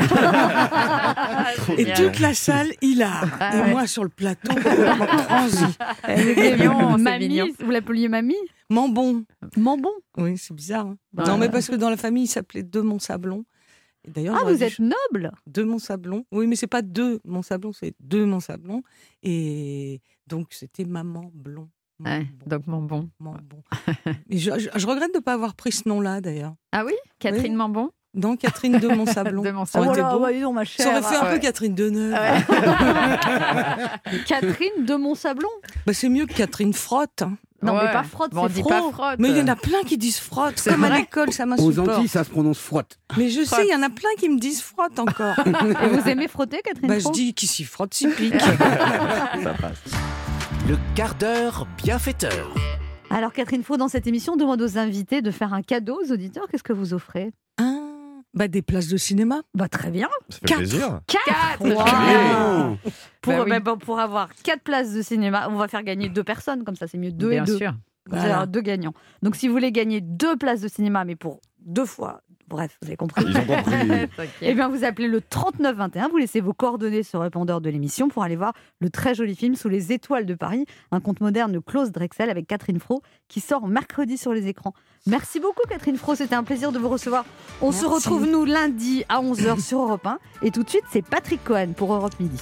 Speaker 11: Et toute la salle, il a.
Speaker 4: Ah
Speaker 11: et
Speaker 4: ouais.
Speaker 11: moi, sur le plateau, transi.
Speaker 4: Mignon,
Speaker 3: mamie,
Speaker 4: mignon.
Speaker 3: vous l'appeliez mamie?
Speaker 11: Mambon.
Speaker 3: Mambon?
Speaker 11: Oui, c'est bizarre. hein.
Speaker 3: Bah,
Speaker 11: non, mais parce que dans la famille, il s'appelait De Montsablon. Et D'ailleurs,
Speaker 3: Ah, vous êtes noble
Speaker 11: De Montsablon. Oui, mais c'est pas De Montsablon, c'est De Montsablon. Et donc, c'était Maman Blond.
Speaker 4: Ouais, donc.
Speaker 11: Mambon. Et je, je- je regrette de ne pas avoir pris ce nom-là, d'ailleurs.
Speaker 4: Ah oui? Catherine
Speaker 11: Oui.
Speaker 4: Mambon?
Speaker 11: Non, Catherine De Montsablon.
Speaker 4: De
Speaker 11: Ça aurait
Speaker 3: Oh bah, ma chère.
Speaker 11: Ça aurait fait un
Speaker 4: Ouais.
Speaker 11: peu Catherine Deneuve.
Speaker 3: Catherine de Montsablon
Speaker 11: Bah, c'est mieux que Catherine Frotte. hein.
Speaker 3: Non, mais
Speaker 4: Ouais.
Speaker 3: pas frotte,
Speaker 4: Bon,
Speaker 3: c'est
Speaker 4: frotte.
Speaker 11: Mais il y en a plein qui disent frotte,
Speaker 4: C'est
Speaker 11: comme à l'école, ça
Speaker 6: Aux
Speaker 11: m'insupporte.
Speaker 6: Antilles, ça se prononce frotte.
Speaker 11: Mais je sais, il y en a plein qui me disent frotte encore.
Speaker 3: Et vous aimez frotter, Catherine
Speaker 11: bah, je dis qui s'y frotte s'y pique.
Speaker 2: Le quart d'heure bienfaiteur.
Speaker 3: Alors, Catherine Fro, dans cette émission, on demande aux invités de faire un cadeau aux auditeurs. Qu'est-ce que vous offrez?
Speaker 11: Ah, bah, des places de cinéma.
Speaker 3: Bah, très bien.
Speaker 5: Ça
Speaker 11: fait Quatre. plaisir.
Speaker 3: Quatre
Speaker 4: Wow.
Speaker 3: Pour,
Speaker 4: Bah oui.
Speaker 3: bah, bah, pour avoir quatre places de cinéma, on va faire gagner deux personnes, comme ça c'est mieux deux
Speaker 4: Bien
Speaker 3: et deux.
Speaker 4: sûr.
Speaker 3: Vous allez avoir deux gagnants. Donc si vous voulez gagner deux places de cinéma, mais pour deux fois, Bref, vous avez compris.
Speaker 5: Ils ont compris.
Speaker 3: Eh bien, vous appelez le 3921, vous laissez vos coordonnées sur le répondeur de l'émission pour aller voir le très joli film Sous les étoiles de Paris, un conte moderne de Klaus Drexel avec Catherine Fro qui sort mercredi sur les écrans. Merci beaucoup Catherine Fro, c'était un plaisir de vous recevoir. On se retrouve nous lundi à 11h sur Europe 1 et tout de suite c'est Patrick Cohen pour Europe Midi.